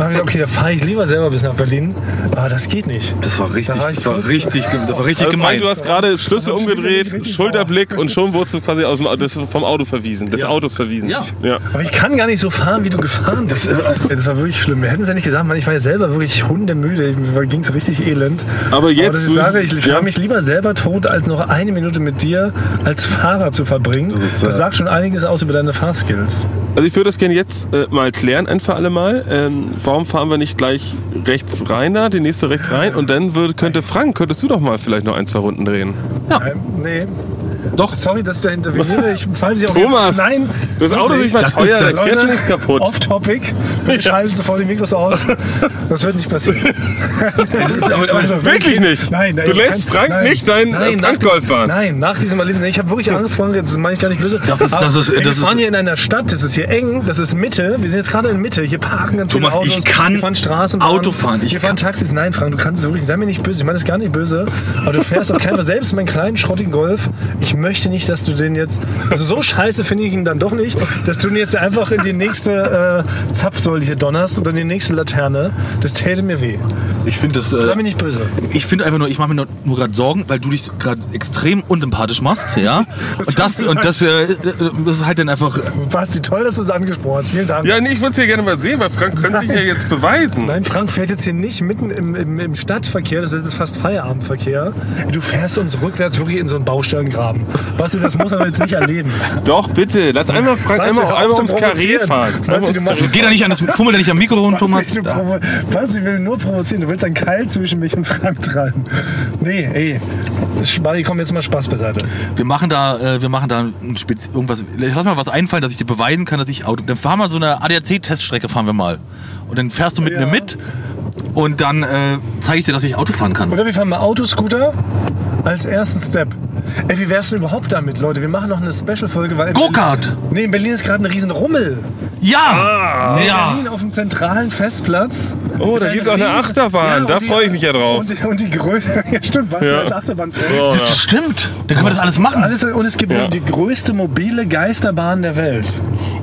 Da hab ich gesagt, okay, da fahre ich lieber selber bis nach Berlin. Aber das geht nicht. Das war richtig, Da war das war richtig, das war richtig Also gemein. Du hast gerade Schlüssel Das umgedreht, Schulterblick und schon wurdest du quasi aus dem, des, vom Auto verwiesen, des Ja. Autos verwiesen. Ja. ja. Aber ich kann gar nicht so fahren, wie du gefahren bist. Das war wirklich schlimm. Wir hätten es ja nicht gesagt, Mann, ich war ja selber wirklich hundemüde. Mir ging es richtig elend. Aber jetzt- dass ich sage, ich Ja. fahre mich lieber selber tot, als noch eine Minute mit dir als Fahrer zu verbringen. Das, ist, äh, sagt schon einiges aus über deine Fahrskills. Also ich würde das gerne jetzt äh, mal klären, ein für alle Mal. Ähm, warum fahren wir nicht gleich rechts rein da, die nächste rechts rein und dann würde, könnte Frank, könntest du doch mal vielleicht noch ein, zwei Runden drehen. Nein, nee. Doch. Sorry, dass ich da interveniere. Ich fall sie auch Thomas, jetzt. Nein. das Auto ist mal teuer, ist da das- ist schon nichts kaputt. Off-Topic. Bitte schalten sofort die Mikros aus. Das wird nicht passieren. Also, Wirklich nicht? Nein, Du lässt Frank nicht deinen, diesem- fahren? Nein, nach diesem Erlebnis. Ich habe wirklich Angst, Frank, das meine ich gar nicht böse. Das ist- das ist- wir das ist- fahren hier in einer Stadt, das ist hier eng, das ist Mitte. Wir sind jetzt gerade in Mitte. Hier parken ganz Thomas, viele Autos. ich kann wir fahren Straßenbahn. Auto fahren. Ich wir fahren Taxis. Nein, Frank, du kannst es wirklich, sei mir nicht böse. Ich meine das gar nicht böse. Aber du fährst auch keiner, selbst meinen kleinen schrottigen Golf. Ich möchte nicht, dass du den jetzt, also so scheiße finde ich ihn dann doch nicht, dass du ihn jetzt einfach in die nächste äh, Zapfsäule hier donnerst oder in die nächste Laterne. Das täte mir weh. Ich finde das. Sei Äh, mir nicht böse. ich finde einfach nur, ich mache mir nur, nur gerade Sorgen, weil du dich gerade extrem unsympathisch machst, ja. Und das und das, äh, das ist halt dann einfach. Basti, toll, dass du es angesprochen hast. Vielen Dank. Ja, nee, ich würde es ja gerne mal sehen, weil Frank könnte sich ja jetzt beweisen. Nein, Frank fährt jetzt hier nicht mitten im, im, im Stadtverkehr, das ist jetzt fast Feierabendverkehr. Du fährst uns rückwärts wirklich in so einen Baustellengraben. Basti, das muss man jetzt nicht erleben. Doch, bitte, lass einmal Frank Basti, einmal, einmal ums Karree fahren. Basti, du machst- nicht an das, fummel da nicht am Mikro rum, Thomas. Basti, du provo Basti will nur provozieren. Du willst einen Keil zwischen mich und Frank treiben. Nee, ey. Basti, komm jetzt mal Spaß beiseite. Wir machen da, äh, wir machen da ein Spez irgendwas. Lass mal was einfallen, dass ich dir beweisen kann, dass ich Auto. Dann fahren wir so eine ADAC-Teststrecke, fahren wir mal. Und dann fährst du mit Ja. mir mit und dann äh, zeige ich dir, dass ich Auto fahren kann. Oder wir fahren mal Autoscooter als ersten Step. Ey, wie wär's denn überhaupt damit, Leute? Wir machen noch eine Special-Folge, weil... in Go-Kart! Nee, in Berlin ist gerade ein riesen Rummel. Ja! In ja! Berlin auf dem zentralen Festplatz. Oh, da gibt's auch eine Achterbahn. Da und die- freu ich mich ja drauf. Und die, und die Größe, ja stimmt, was Ja. als Achterbahn Oh, Das, das stimmt. Dann können wir das alles machen. Alles, und es gibt Ja. die größte mobile Geisterbahn der Welt.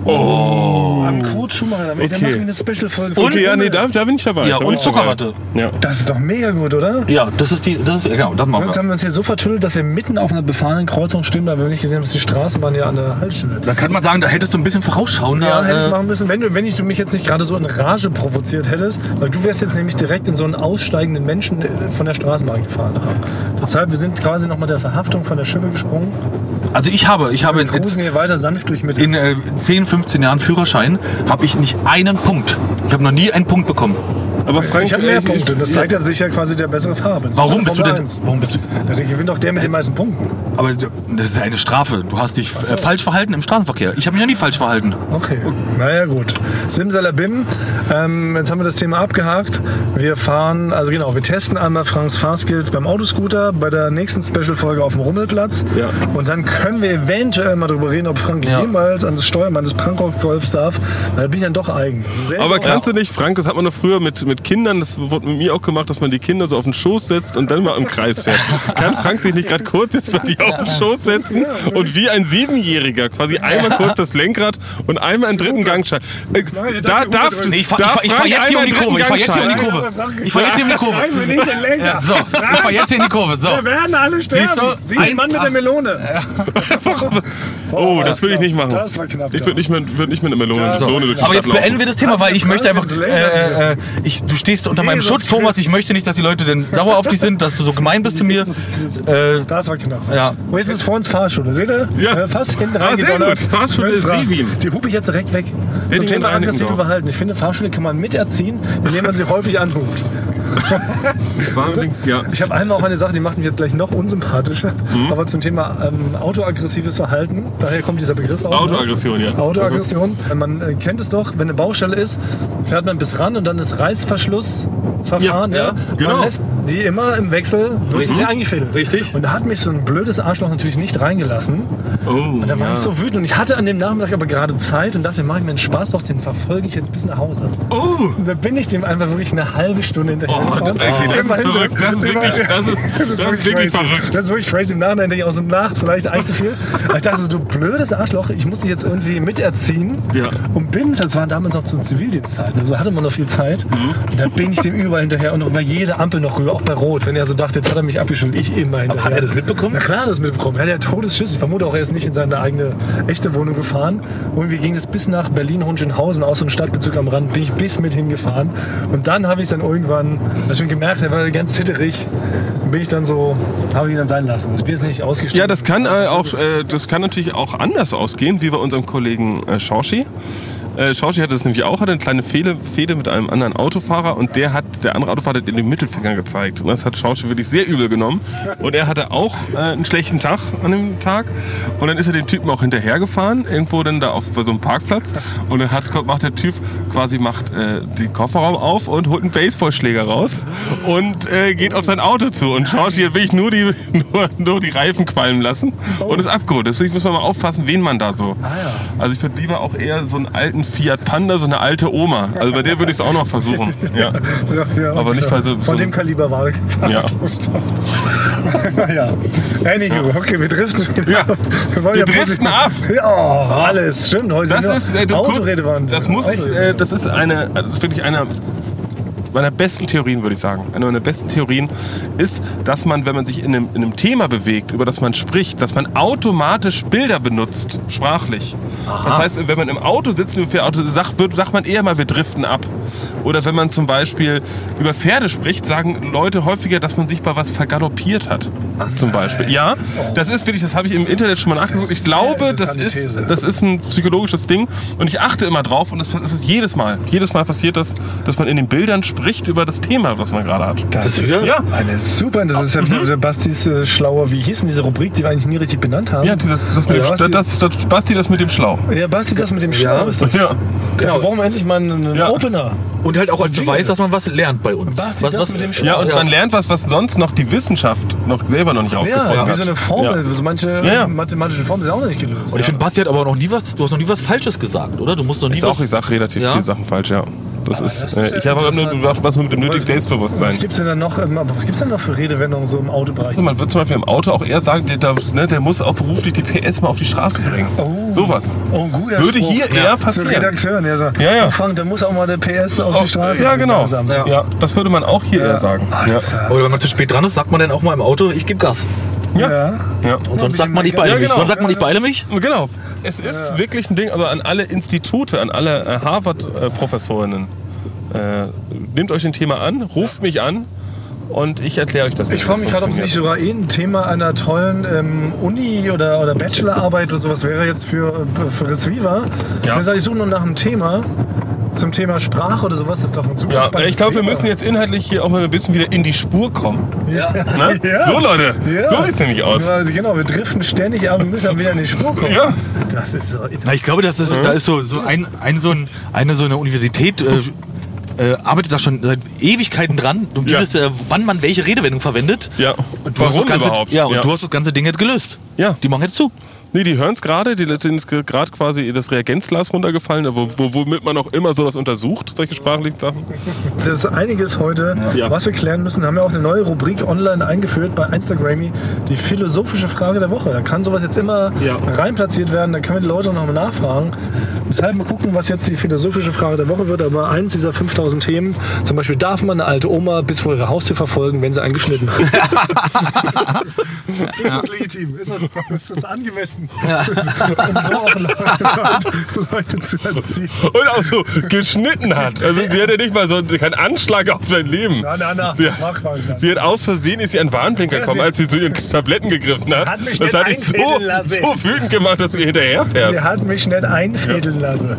Oh. Am Kurt Schumacher. damit. Da Okay. machen wir eine Special-Folge. Okay, ja, nee, da, da bin ich dabei. Ja, Da und. Zuckerwatte. Ja. Das ist doch mega gut, oder? Ja, das ist die. Das ist, genau, das machen Sonst wir. haben wir uns hier so vertüttelt, dass wir mitten auf einer befahrenen Kreuzung stehen, weil wir nicht gesehen haben, dass die Straßenbahn ja an der Haltestelle Da kann man sagen, da hättest du ein bisschen vorausschauen. Ja, hätte ich äh, machen müssen, wenn du, wenn ich, du mich jetzt nicht gerade so in Rage provoziert hättest, weil du wärst jetzt nämlich direkt in so einen aussteigenden Menschen äh, von der Straßenbahn gefahren. Deshalb, wir sind quasi nochmal der Verhaftung von der Schippe gesprungen. Also ich habe, ich habe in, in äh, 10, 15 Jahren Führerschein habe ich nicht einen Punkt. Ich habe noch nie einen Punkt bekommen. Aber Frank, ich habe mehr äh, Punkte. Das zeigt ja sicher quasi der bessere Farbe. Warum bist du denn? Warum bist du? Ja, der gewinnt doch der mit den meisten Punkten. Aber das ist ja eine Strafe. Du hast dich äh, falsch verhalten im Straßenverkehr. Ich habe mich ja nie falsch verhalten. Okay, naja gut. Simsalabim, ähm, jetzt haben wir das Thema abgehakt. Wir fahren, also genau, wir testen einmal Franks Fahrskills beim Autoscooter, bei der nächsten Special-Folge auf dem Rummelplatz. Ja. Und dann können wir eventuell mal darüber reden, ob Frank Ja. jemals an das Steuer meines Prankgolfs darf. Da bin ich dann doch eigen. Sehr Aber kannst du nicht, Frank, das hat man doch früher mit, mit Kindern, das wurde mit mir auch gemacht, dass man die Kinder so auf den Schoß setzt und dann mal im Kreis fährt. Kann Frank sich nicht gerade kurz jetzt mal die auf den Schoß setzen und wie ein Siebenjähriger quasi einmal kurz das Lenkrad und einmal einen dritten Gang schalten? Äh, Da darf, ich fahr, darf ich fahr, ich fahr jetzt hier um die Kurve. Ich fahr einen jetzt hier um die Kurve. Ich fahr jetzt hier um die Kurve. Ja, so, ich fahr jetzt hier in die Kurve. So. Wir werden alle sterben. Sieh, Ein- Mann mit der Melone. Oh, das würde ich nicht machen. Das war knapp. Ich würde nicht, mit- würd nicht mit einer Melone, Melone durch die Aber jetzt beenden wir das Thema, weil ich möchte einfach. Äh, Lenkrad äh, ich, du stehst unter meinem Jesus Schutz, Thomas. Ich möchte nicht, dass die Leute denn sauer auf dich sind, dass du so gemein bist zu mir. Äh, Das war knapp. Ja. Und jetzt ist vor uns Fahrschule. Seht ihr? Ja. Äh, Fast hinten Ah, sehr gut. Fahrschule Siewin. Die hupe ich jetzt direkt weg. Zum Henning Thema Reinickendorf. Verhalten. Ich finde, Fahrschule kann man miterziehen, indem man sie häufig anhupt. Ja. Ich habe einmal auch eine Sache, die macht mich jetzt gleich noch unsympathischer. Mhm. Aber zum Thema ähm, autoaggressives Verhalten, daher kommt dieser Begriff auch. ne? Autoaggression, ja. Autoaggression. Man äh, kennt es doch, wenn eine Baustelle ist, fährt man bis ran und dann ist Reißverschlussverfahren. Ja, Ja, ja, genau. Man lässt die immer im Wechsel wird sie eingefädelt. Richtig. Und da hat mich so ein blödes Arschloch natürlich nicht reingelassen. Oh, Und da war ich so wütend. Und ich hatte an dem Nachmittag aber gerade Zeit und dachte, mach ich mir einen Spaß aus, den verfolge ich jetzt bis nach Hause. Oh, Und da bin ich dem einfach wirklich eine halbe Stunde hinterher Oh, gefahren. okay, das ist verrückt. Das ist wirklich- das ist- das ist wirklich crazy. verrückt. Das ist wirklich crazy. Im Nachhinein denke ich auch so nach, vielleicht ein zu viel. Aber ich dachte so, du blödes Arschloch, ich muss dich jetzt irgendwie miterziehen. Ja. Und bin, das war damals noch zu Zivildienstzeiten, also hatte man noch viel Zeit. Mhm. Da bin ich dem überall hinterher und noch über jede Ampel noch rüber, auch bei Rot. Wenn er so dachte, jetzt hat er mich abgeschult, ich immer hinterher. hat er das mitbekommen? Na klar, hat er das mitbekommen. Er hat ja Todesschiss. Ich vermute auch, er ist nicht in seine eigene echte Wohnung gefahren. Und wir gingen es bis nach Berlin-Hohenschönhausen, aus so einem Stadtbezirk am Rand, bin ich bis mit hingefahren. Und dann habe ich dann irgendwann, schon gemerkt, er war ganz zitterig, bin ich dann so, habe ich ihn dann sein lassen. Ich bin jetzt nicht ausgestiegen. Ja, das kann äh, auch, äh, das kann natürlich auch anders ausgehen, wie bei unserem Kollegen äh, Shoshi. Äh, Shoshi hatte es nämlich auch, hatte eine kleine Fehde, Fehde mit einem anderen Autofahrer und der hat, der andere Autofahrer hat ihm den Mittelfinger gezeigt. Und das hat Shoshi wirklich sehr übel genommen. Und er hatte auch äh, einen schlechten Tag an dem Tag. Und dann ist er den Typen auch hinterhergefahren, irgendwo dann da auf bei so einem Parkplatz. Und dann hat, macht der Typ quasi macht äh, den Kofferraum auf und holt einen Baseballschläger raus und äh, geht auf sein Auto zu. Und Shoshi hat wirklich nur die, nur, nur die Reifen qualmen lassen und ist abgeholt. Deswegen muss man mal aufpassen, wen man da so. Also ich würde lieber auch eher so einen alten Fiat Panda, so eine alte Oma. Also bei der würde ich es auch noch versuchen. Ja. Ja, ja, Aber nicht, weil so- Von dem Kaliber war er Ja. naja. Anywho, okay, wir driften Ja. Wir, wollen Wir ja driften ab. Ja, oh, alles. Stimmt, heute Das ist, du, kurz, Autoredewand. das muss ich, äh, das ist eine, das ist wirklich eine meiner besten Theorien, würde ich sagen. Eine meiner besten Theorien ist, dass man, wenn man sich in einem, in einem Thema bewegt, über das man spricht, dass man automatisch Bilder benutzt, sprachlich. Das heißt, wenn man im Auto sitzt, und Auto, sagt, wird, sagt man eher mal, wir driften ab. Oder wenn man zum Beispiel über Pferde spricht, sagen Leute häufiger, dass man sich bei was vergaloppiert hat. Zum Beispiel. Ja, das ist wirklich, das habe ich im Internet schon mal nachgeguckt. Ich glaube, das ist, das ist ein psychologisches Ding und ich achte immer drauf und es ist jedes Mal, jedes Mal passiert das, dass man in den Bildern spricht über das Thema, was man gerade hat. Das, ist ja. eine super, das ist ja der Bastis äh, schlauer, wie hieß denn diese Rubrik, die wir eigentlich nie richtig benannt haben? Ja, dieses, das, mit Ja, dem, Basti- das, das, das, Basti, das mit dem Schlau. Ja, Basti, das mit dem Schlau ist das. Ja. Genau. Dafür brauchen wir endlich mal einen, Ja. Opener. Und halt auch als Beweis, dass man was lernt bei uns. Basti, was, das was, mit dem Schlau. Ja, und man lernt was, was sonst noch die Wissenschaft noch selber noch nicht rausgefunden Ja, hat. wie so eine Formel, so manche Ja, ja. mathematische Formeln sind auch noch nicht gelöst. Und ich finde, Basti hat aber noch nie was, du hast noch nie was Falsches gesagt, oder? Du musst noch nie Ist was. auch, ich sage relativ Ja? viele Sachen falsch, ja. Das ist, das ist äh, ja ich habe aber nur gesagt, was mit dem nötigen Selbstbewusstsein. Was gibt's denn dann noch, aber was gibt's denn noch für Redewendungen so im Autobereich? Man wird zum Beispiel im Auto auch eher sagen, der, der, ne, der muss auch beruflich die PS mal auf die Straße bringen. Oh. Sowas. Oh, ein guter Würde Spruch. hier eher passieren. Zu Redakteuren, ja. So. Ja, ja. Oh, Frank, da muss auch mal der PS auf die Straße. ja, genau. langsam. Ja. das würde man auch hier eher sagen. Ah, Ja. ist ja- Oder wenn man zu spät dran ist, sagt man dann auch mal im Auto, ich gebe Gas. Ja. Ja. Ja. Und sonst sagt man, ich Ja, beeile mich. genau. Sonst sagt man, ich beeile mich. Genau. Es ist wirklich ein Ding, also an alle Institute, an alle äh, Harvard-Professorinnen. Äh, nehmt euch ein Thema an, ruft mich an und ich erkläre euch das. Ich frage mich gerade, ob es nicht sogar eh ein Thema einer tollen ähm, Uni- oder, oder Bachelorarbeit oder sowas wäre jetzt für, für Resviva. Ja. Sage, ich suche nur nach einem Thema zum Thema Sprache oder sowas, ist doch ein super Ja, spannendes ich glaube, wir müssen jetzt inhaltlich hier auch mal ein bisschen wieder in die Spur kommen. Ja. Ne? Ja. So Leute, Ja. so sieht es nämlich aus. Genau, wir driften ständig, aber wir müssen wieder in die Spur kommen. Ja. Das ist so Na, ich glaube, dass das, da ist so, so, ein, ein, so ein, eine so eine Universität. Äh, äh, arbeitet da schon seit Ewigkeiten dran, um Ja. dieses, äh, wann man welche Redewendung verwendet. Ja. Und du hast Warum das ganze, überhaupt? Ja, und Ja. du hast das ganze Ding jetzt gelöst. Ja. Die machen jetzt zu. Nee, die hören es gerade, die denen ist gerade quasi das Reagenzglas runtergefallen, wo, wo, womit man auch immer sowas untersucht, solche sprachlichen Sachen. Das ist einiges heute, Ja. was wir klären müssen. Haben wir auch eine neue Rubrik online eingeführt bei Instagrammy, die philosophische Frage der Woche. Da kann sowas jetzt immer Ja. rein platziert werden, da können wir die Leute noch mal nachfragen. Deshalb mal gucken, was jetzt die philosophische Frage der Woche wird. Aber eins dieser 5000 Themen, zum Beispiel, darf man eine alte Oma bis vor ihre Haustür verfolgen, wenn sie einen geschnitten hat? ist das legitim? Ist das, ist das angemessen? Um so auch Leute, Leute zu erziehen. Und auch so geschnitten hat. Also sie hat ja nicht mal so keinen Anschlag auf sein Leben. Nein, nein, nein, sie, das macht man nicht. sie hat aus Versehen ist sie an Warnblinker Ja, gekommen, als sie zu ihren Tabletten gegriffen hat. hat mich das nicht hat dich so, einfädeln lassen. so wütend gemacht, dass du ihr hinterherfährst. Sie hat mich nicht einfädeln lassen.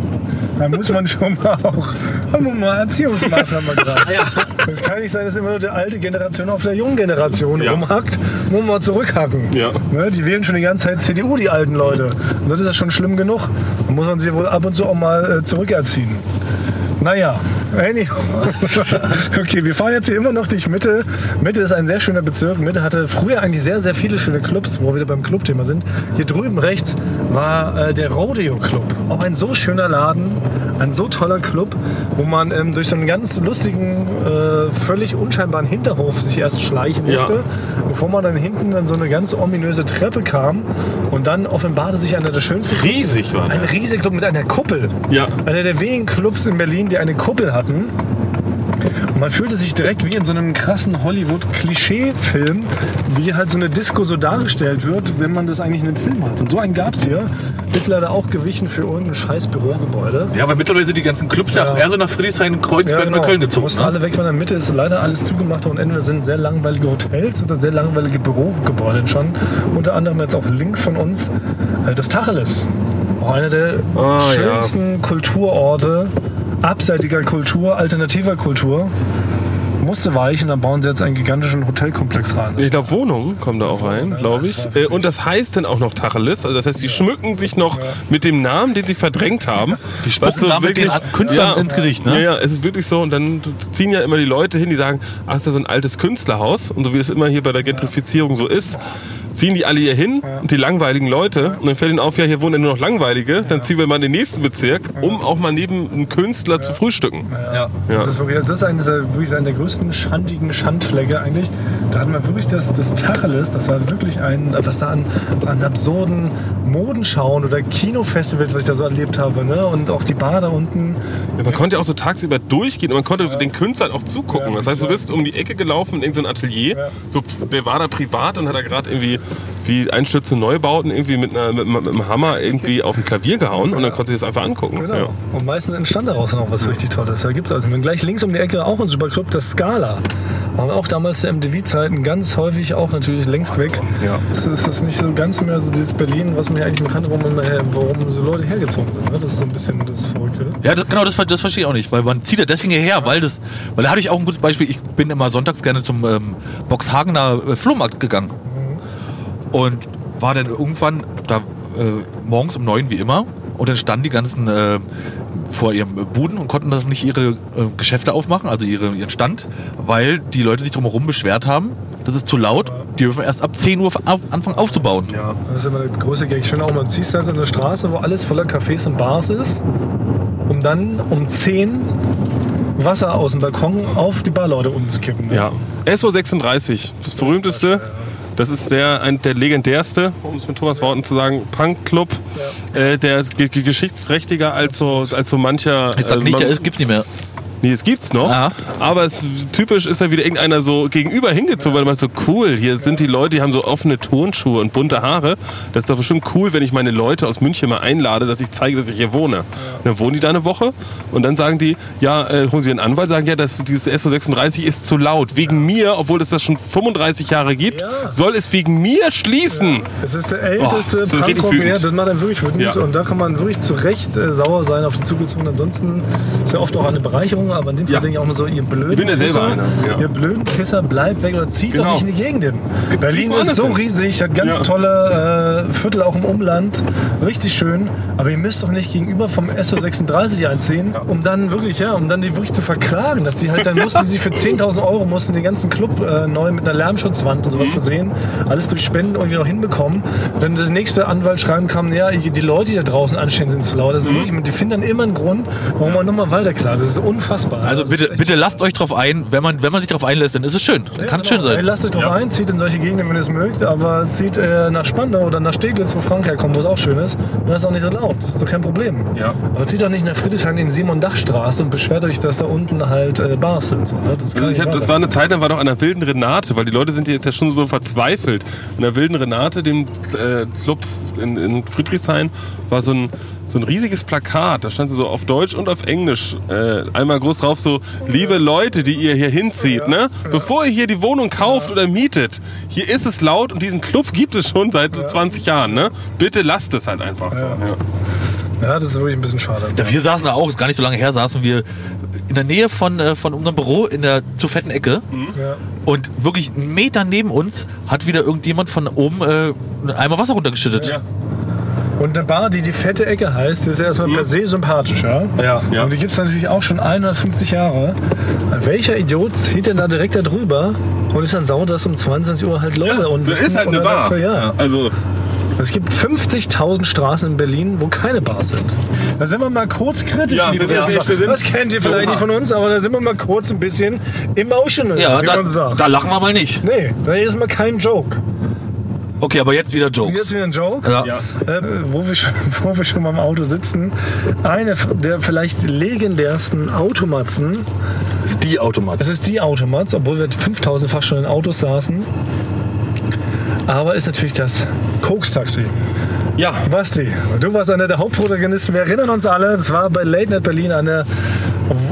Da muss man schon mal auch haben wir mal Erziehungsmaßnahmen gerade. Es kann nicht sein, dass immer nur die alte Generation auf der jungen Generation Ja. rumhackt. Muss man mal zurückhacken. Ja. Ne, die wählen schon die ganze Zeit CDU, die alten Leute. Und das ist ja schon schlimm genug. Da muss man sie wohl ab und zu auch mal äh, zurückerziehen. Naja, anyhow. okay, wir fahren jetzt hier immer noch durch Mitte. Mitte ist ein sehr schöner Bezirk. Mitte hatte früher eigentlich sehr, sehr viele schöne Clubs, wo wir wieder beim Clubthema sind. Hier drüben rechts war äh, der Rodeo Club. Auch ein so schöner Laden, ein so toller Club, wo man ähm, durch so einen ganz lustigen, äh, völlig unscheinbaren Hinterhof sich erst schleichen Ja. musste, bevor man dann hinten an so eine ganz ominöse Treppe kam. Und dann offenbarte sich einer der schönsten Clubs. Riesig war Ein der. riesiger Club mit einer Kuppel. Ja. Einer der wenigen Clubs in Berlin, die eine Kuppel hatten. Und man fühlte sich direkt wie in so einem krassen Hollywood-Klischee-Film, wie halt so eine Disco so dargestellt wird, wenn man das eigentlich in einem Film hat. Und so einen gab es hier. Ist leider auch gewichen für irgendein scheiß Bürogebäude. Ja, weil mittlerweile sind die ganzen Clubs ja, Ja. eher so nach Friedrichshain, Kreuzberg und Köln gezogen. Mussten Ne? alle weg von der Mitte, ist leider alles zugemacht und entweder sind sehr langweilige Hotels oder sehr langweilige Bürogebäude schon. Unter anderem jetzt auch links von uns äh, das Tacheles. Auch einer der Ah, ja. schönsten Kulturorte, abseitiger Kultur, alternativer Kultur. Musste weichen, dann bauen sie jetzt einen gigantischen Hotelkomplex rein. Ich glaube, Wohnungen kommen da auch rein, glaube ich. Äh, Und das heißt dann auch noch Tacheles. Also das heißt, die schmücken sich noch mit dem Namen, den sie verdrängt haben. Die spucken da mit den Künstlern ins Gesicht, ne? Ja, ja, es ist wirklich so. Und dann ziehen ja immer die Leute hin, die sagen, ach, ist ja so ein altes Künstlerhaus. Und so wie es immer hier bei der Gentrifizierung so ist, ziehen die alle hier hin und die langweiligen Leute. Und dann fällt ihnen auf, ja, hier wohnen ja nur noch Langweilige. Dann ziehen wir mal in den nächsten Bezirk, um auch mal neben einem Künstler zu frühstücken. Ja. Ja. Das ist, wirklich, das ist einer der größten schandigen Schandflecke eigentlich. Da hatten wir wirklich das, das Tacheles, das war wirklich ein, was da an, an absurden Modenschauen oder Kinofestivals, was ich da so erlebt habe. Ne? Und auch die Bar da unten. Ja, man konnte ja auch so tagsüber durchgehen und man konnte den Künstlern auch zugucken. Das heißt, du bist um die Ecke gelaufen in irgendein Atelier. So, der war da privat und hat da gerade irgendwie wie Einstürze Neubauten irgendwie mit, einer, mit, mit einem Hammer irgendwie auf ein Klavier gehauen und dann konntest du dir das einfach angucken. Genau. Ja. Und meistens entstand daraus noch was richtig Tolles. Da gibt es also gleich links um die Ecke auch ein Superclub, das Scala. War auch damals zu MTV-Zeiten ganz häufig auch natürlich längst weg. Ja. Es ist, ist nicht so ganz mehr so dieses Berlin, was man ja eigentlich bekannt, warum, man, her- warum so Leute hergezogen sind. Ne? Das ist so ein bisschen das Verrückte. Ja, das, genau, das, das verstehe ich auch nicht, weil man zieht ja deswegen hierher, weil das, weil da hatte ich auch ein gutes Beispiel. Ich bin immer sonntags gerne zum ähm, Boxhagener äh, Flohmarkt gegangen und war dann irgendwann da äh, morgens um neun wie immer und dann standen die ganzen äh, vor ihrem Buden und konnten dann nicht ihre äh, Geschäfte aufmachen, also ihre, ihren Stand, weil die Leute sich drumherum beschwert haben, das ist zu laut, die dürfen erst ab 10 Uhr auf, anfangen aufzubauen. Ja, das ist immer der größte Gag. Ich finde auch, man ziehst halt an eine Straße, wo alles voller Cafés und Bars ist, um dann um 10 Wasser aus dem Balkon auf die Barleute umzukippen. ne? ja. SO36, das berühmteste. Das ist der, ein, der legendärste, um es mit Thomas Worten zu sagen, Punkclub, äh, der ge ge geschichtsträchtiger als so, als so mancher. Ich sag äh, nicht, man- der ist, gibt's nicht mehr. Nee, es gibt's noch. Aha. Aber es, typisch ist ja wieder irgendeiner so gegenüber hingezogen, weil man so cool, hier sind die Leute, die haben so offene Turnschuhe und bunte Haare. Das ist doch bestimmt cool, wenn ich meine Leute aus München mal einlade, dass ich zeige, dass ich hier wohne. Und dann wohnen die da eine Woche und dann sagen die, ja, äh, holen sie einen Anwalt, sagen, ja, das, dieses SO36 ist zu laut. Wegen mir, obwohl es das schon 35 Jahre gibt, Ja. soll es wegen mir schließen. Es ist der älteste Oh, das macht richtig Punkrock, das macht einen wirklich wütend. Ja. Und da kann man wirklich zu Recht äh, sauer sein auf die zugezogen. Ansonsten ist ja oft auch eine Bereicherung, aber in dem Fall Ja. denke ich auch mal so, ihr blöden Ich bin ja selber Pisser, einer, ja. ihr blöden Pisser, bleibt weg oder zieht Genau. doch nicht in die Gegend hin. Berlin ist so hin. riesig, hat ganz Ja. tolle äh, Viertel auch im Umland, richtig schön. Aber ihr müsst doch nicht gegenüber vom SO36 einziehen, um dann wirklich, ja, um dann die wirklich zu verklagen, dass die halt dann mussten, die sie für 10.000 Euro mussten den ganzen Club äh, neu mit einer Lärmschutzwand und Mhm. sowas versehen, alles durch Spenden irgendwie noch hinbekommen. Dann das nächste Anwaltschreiben kam, ja, die Leute, die da draußen anstehen, sind zu laut. Mhm. Also wirklich, die finden dann immer einen Grund, warum man nochmal weiterklagt. Das ist unfassbar. Also Das ist bitte, bitte lasst euch drauf ein, wenn man, wenn man sich darauf einlässt, dann ist es schön. Dann kann es schön Ey, sein. lasst euch drauf ein, zieht in solche Gegenden, wenn ihr es mögt, aber zieht äh, nach Spandau oder nach Steglitz, wo Frank herkommt, wo es auch schön ist. Und das ist auch nicht so laut. Das ist doch kein Problem. Ja. Aber zieht doch nicht nach Friedrichshain in Simon-Dach-Straße und beschwert euch, dass da unten halt äh, Bars sind. So, ne? Das, Also ich hab, das war eine Zeit, dann war doch an der wilden Renate, weil die Leute sind jetzt ja schon so verzweifelt. An der wilden Renate, dem äh, Club in, in Friedrichshain, war so ein, so ein riesiges Plakat. Da stand so auf Deutsch und auf Englisch äh, einmal groß drauf so, liebe Leute, die ihr hier hinzieht, ne? bevor ihr hier die Wohnung kauft oder mietet, hier ist es laut und diesen Club gibt es schon seit 20 Jahren. Ne? Bitte lasst es halt einfach so. Ja. Ja, das ist wirklich ein bisschen schade. Ja, wir saßen da auch, ist gar nicht so lange her, saßen wir in der Nähe von, äh, von unserem Büro in der zu fetten Ecke. Ja. Und wirklich einen Meter neben uns hat wieder irgendjemand von oben äh, einen Eimer Wasser runtergeschüttet. Ja. Und eine Bar, die die fette Ecke heißt, ist ja erstmal per se sympathisch, ja? Ja. Ja. Und die gibt es natürlich auch schon 150 Jahre. Welcher Idiot zieht denn da direkt da drüber und ist dann sauer, dass um 22 Uhr halt Leute und das ist halt eine Bar. dafür, Ja. Also, Es gibt 50.000 Straßen in Berlin, wo keine Bars sind. Da sind wir mal kurz kritisch, Ja, liebe sind- Das kennt ihr vielleicht Ja. nicht von uns, aber da sind wir mal kurz ein bisschen emotional, Ja, wie da, man sagt. da lachen wir mal nicht. Nee, da ist mal kein Joke. Okay, aber jetzt wieder Jokes. jetzt wieder ein Joke. Ja. Äh, wo, wir schon, wo wir schon mal im Auto sitzen. Eine der vielleicht legendärsten Automatzen. Das ist die Automat. Das ist die Automats, obwohl wir 5000-fach schon in Autos saßen. Aber ist natürlich das Koks-Taxi. ja. Basti, du warst einer der Hauptprotagonisten. Wir erinnern uns alle, das war bei Late Night Berlin eine,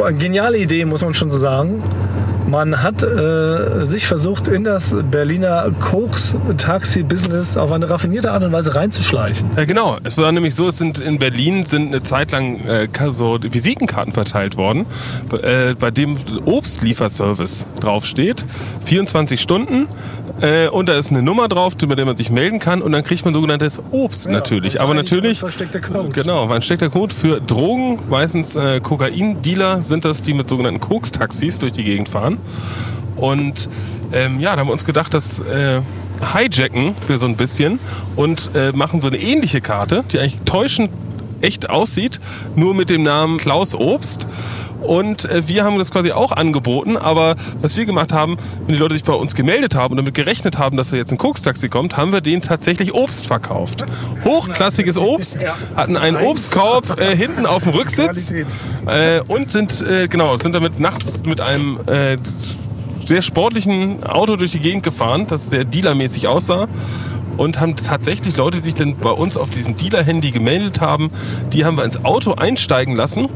eine geniale Idee, muss man schon so sagen. Man hat äh, sich versucht, in das Berliner Koks-Taxi-Business auf eine raffinierte Art und Weise reinzuschleichen. Äh, genau, es war nämlich so, es sind in Berlin sind eine Zeit lang äh, so Visitenkarten verteilt worden, äh, bei dem Obstlieferservice draufsteht. 24 Stunden äh, und da ist eine Nummer drauf, bei der man sich melden kann und dann kriegt man sogenanntes Obst natürlich. das Aber natürlich versteckter Code. Genau, ein versteckter Code für Drogen. Meistens äh, Kokain-Dealer sind das, die mit sogenannten Koks-Taxis durch die Gegend fahren. Und ähm, ja, da haben wir uns gedacht, das äh, hijacken wir so ein bisschen und äh, machen so eine ähnliche Karte, die eigentlich täuschend echt aussieht, nur mit dem Namen Klaus Obst. Und äh, wir haben das quasi auch angeboten, aber was wir gemacht haben, wenn die Leute sich bei uns gemeldet haben und damit gerechnet haben, dass da jetzt ein Koks-Taxi kommt, haben wir denen tatsächlich Obst verkauft. Hochklassiges Obst, hatten einen Obstkorb äh, hinten auf dem Rücksitz äh, und sind, äh, genau, sind damit nachts mit einem äh, sehr sportlichen Auto durch die Gegend gefahren, das sehr dealermäßig aussah. Und haben tatsächlich Leute, die sich dann bei uns auf diesem Dealer-Handy gemeldet haben, die haben wir ins Auto einsteigen lassen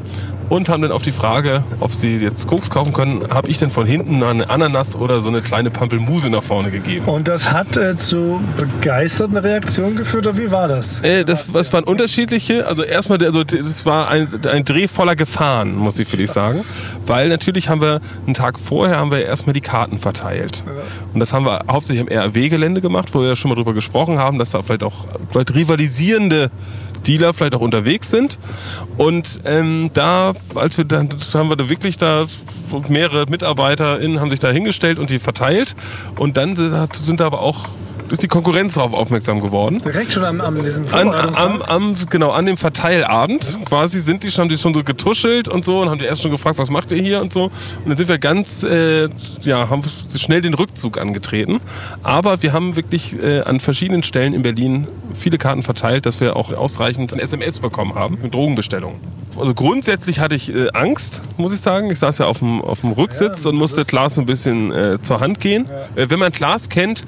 und haben dann auf die Frage, ob sie jetzt Koks kaufen können, habe ich dann von hinten eine Ananas oder so eine kleine Pampelmuse nach vorne gegeben. Und das hat äh, zu begeisterten Reaktionen geführt, oder wie war das? Äh, das, das waren unterschiedliche. Also erstmal, also das war ein, ein Dreh voller Gefahren, muss ich für dich sagen. Weil natürlich haben wir einen Tag vorher haben wir erstmal die Karten verteilt. Und das haben wir hauptsächlich im RAW-Gelände gemacht, wo wir ja schon mal drüber gesprochen haben, dass da vielleicht auch vielleicht rivalisierende Dealer vielleicht auch unterwegs sind. Und ähm, da, als wir dann, haben wir da wirklich da mehrere MitarbeiterInnen haben sich da hingestellt und die verteilt. Und dann sind da aber auch ist die Konkurrenz darauf aufmerksam geworden. Direkt schon am, am diesem An, am, am, genau, an dem Verteilabend quasi sind die schon, die schon so getuschelt und so und haben die erst schon gefragt, was macht ihr hier und so. Und dann sind wir ganz, äh, ja, haben schnell den Rückzug angetreten. Aber wir haben wirklich äh, an verschiedenen Stellen in Berlin viele Karten verteilt, dass wir auch ausreichend ein SMS bekommen haben mit Drogenbestellungen. Also grundsätzlich hatte ich äh, Angst, muss ich sagen. Ich saß ja auf dem, auf dem Rücksitz und musste Klaas ein bisschen äh, zur Hand gehen. Äh, wenn man Klaas kennt,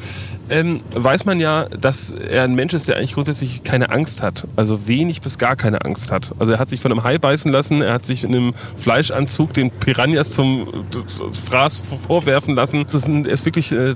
ähm, weiß man ja, dass er ein Mensch ist, der eigentlich grundsätzlich keine Angst hat. Also wenig bis gar keine Angst hat. Also er hat sich von einem Hai beißen lassen, er hat sich in einem Fleischanzug den Piranhas zum Fraß vorwerfen lassen. Das ist, ein, er ist wirklich äh,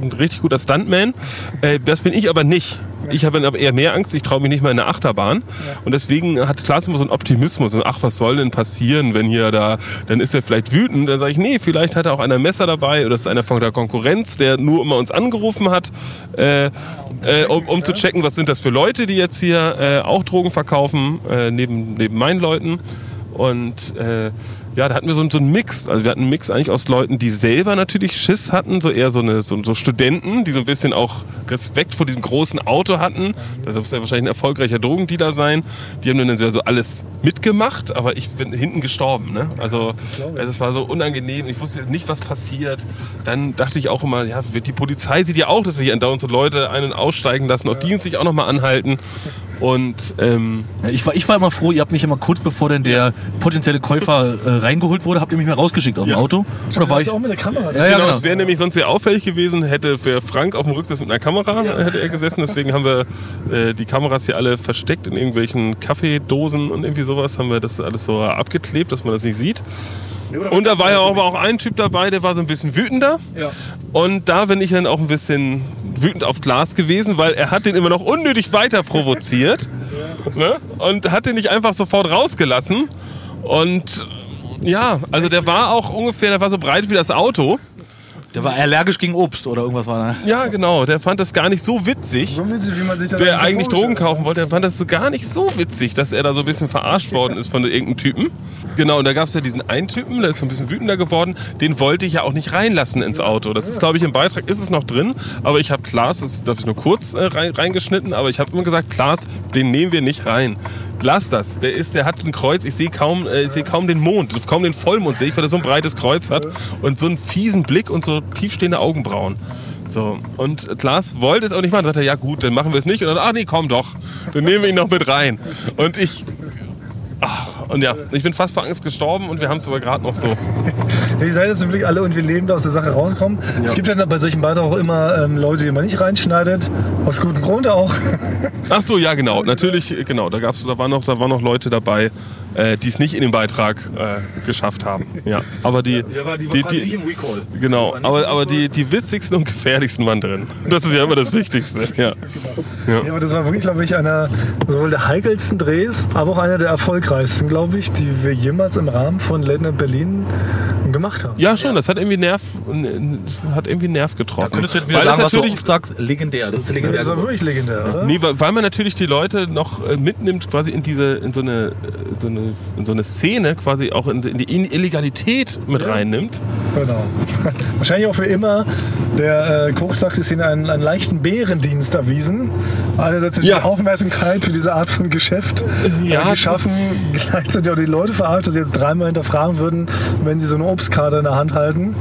ein richtig guter Stuntman. Äh, das bin ich aber nicht. Ich habe aber eher mehr Angst, ich traue mich nicht mal in eine Achterbahn. Und deswegen hat Klaas immer so einen Optimismus. Und, ach, was soll denn passieren, wenn hier da, dann ist er vielleicht wütend. Dann sage ich, nee, vielleicht hat er auch einer ein Messer dabei oder ist einer von der Konkurrenz, der nur immer uns angerufen hat, äh, äh, um, um zu checken, was sind das für Leute, die jetzt hier äh, auch Drogen verkaufen, äh, neben, neben meinen Leuten. Und äh, ja, da hatten wir so, so einen Mix. Also wir hatten einen Mix eigentlich aus Leuten, die selber natürlich Schiss hatten, so eher so, eine, so, so Studenten, die so ein bisschen auch Respekt vor diesem großen Auto hatten. Das muss ja wahrscheinlich ein erfolgreicher Drogendealer sein. Die haben dann so also alles mitgemacht, aber ich bin hinten gestorben. Ne? Also es war so unangenehm. Ich wusste nicht, was passiert. Dann dachte ich auch immer, ja, wird die Polizei sieht ja auch, dass wir hier andauernd so Leute ein- und aussteigen lassen, auch dienstlich auch nochmal anhalten. Und ähm, Ja, Ich war, ich war immer froh, ihr habt mich immer kurz bevor denn der potenzielle Käufer äh, reingeholt wurde, habt ihr mich mehr rausgeschickt aus dem Ja. Auto. Da war das ich, auch mit der Kamera. ja, ja, genau, genau. es wäre nämlich sonst sehr auffällig gewesen, hätte wäre Frank auf dem Rücksitz mit einer Kamera hätte er gesessen. Deswegen haben wir äh, die Kameras hier alle versteckt in irgendwelchen Kaffeedosen und irgendwie sowas. Haben wir das alles so abgeklebt, dass man das nicht sieht. Und da war ja aber auch ein Typ dabei, der war so ein bisschen wütender. Ja. Und da bin ich dann auch ein bisschen wütend auf Glas gewesen, weil er hat den immer noch unnötig weiter provoziert. ne? Und hat den nicht einfach sofort rausgelassen. Und ja, also der war auch ungefähr, der war so breit wie das Auto. Der war allergisch gegen Obst oder irgendwas war da. Ja, genau. Der fand das gar nicht so witzig. So witzig, wie man sich das der so eigentlich Drogen kaufen wollte, der fand das so gar nicht so witzig, dass er da so ein bisschen verarscht worden ist von irgendeinem Typen. Genau, und da gab es ja diesen einen Typen, der ist so ein bisschen wütender geworden, den wollte ich ja auch nicht reinlassen ins Auto. Das ist, glaube ich, im Beitrag ist es noch drin, aber ich habe Klaas, das darf ich nur kurz äh, rein, reingeschnitten, aber ich habe immer gesagt, Klaas, den nehmen wir nicht rein. Lass das. Der ist, der hat ein Kreuz. Ich sehe kaum, äh, ich sehe kaum den Mond, kaum den Vollmond sehe ich, weil er so ein breites Kreuz hat und so einen fiesen Blick und so tiefstehende Augenbrauen. So, und Klaas wollte es auch nicht machen. Sagt er, ja gut, dann machen wir es nicht. Und dann, ach nee, komm doch, dann nehmen wir ihn noch mit rein. Und ich, ach, und ja, ich bin fast vor Angst gestorben und wir haben es aber gerade noch so. Ihr seid jetzt zum Glück alle irgendwie lebend aus der Sache rauskommen. Es gibt ja bei solchen Beiträgen auch immer ähm, Leute, die man nicht reinschneidet. Aus gutem Grund auch. Ach so, ja genau, natürlich, genau. Da gab's, da waren noch, da waren noch Leute dabei, äh, die es nicht in den Beitrag äh, geschafft haben. Ja, aber die, die, die, im Recall. genau, aber, aber die, die witzigsten und gefährlichsten waren drin. Das ist ja immer das Wichtigste. Ja. Ja, aber das war wirklich, glaube ich, einer sowohl der heikelsten Drehs, aber auch einer der erfolgreichsten, glaube ich, die wir jemals im Rahmen von Late Night Berlin gemacht haben. Ja, schon, das hat irgendwie Nerv, hat irgendwie Nerv getroffen. Könntest du jetzt wieder weil das sagen, was du natürlich, oft sagst, legendär. Das ist legendär. Das war wirklich legendär, oder? nee, weil weil man natürlich die Leute noch äh, mitnimmt, quasi in diese, in so eine, äh, so eine, in so eine Szene, quasi auch in, in die Illegalität mit reinnimmt. Genau. Wahrscheinlich auch für immer der äh, Kochsaxi-Szene einen, einen leichten Bärendienst erwiesen. Einerseits die Ja. Aufmerksamkeit für diese Art von Geschäft Ja, äh, geschaffen, gleichzeitig auch die Leute verarscht, dass sie jetzt dreimal hinterfragen würden, wenn sie so eine Obstkarte in der Hand halten.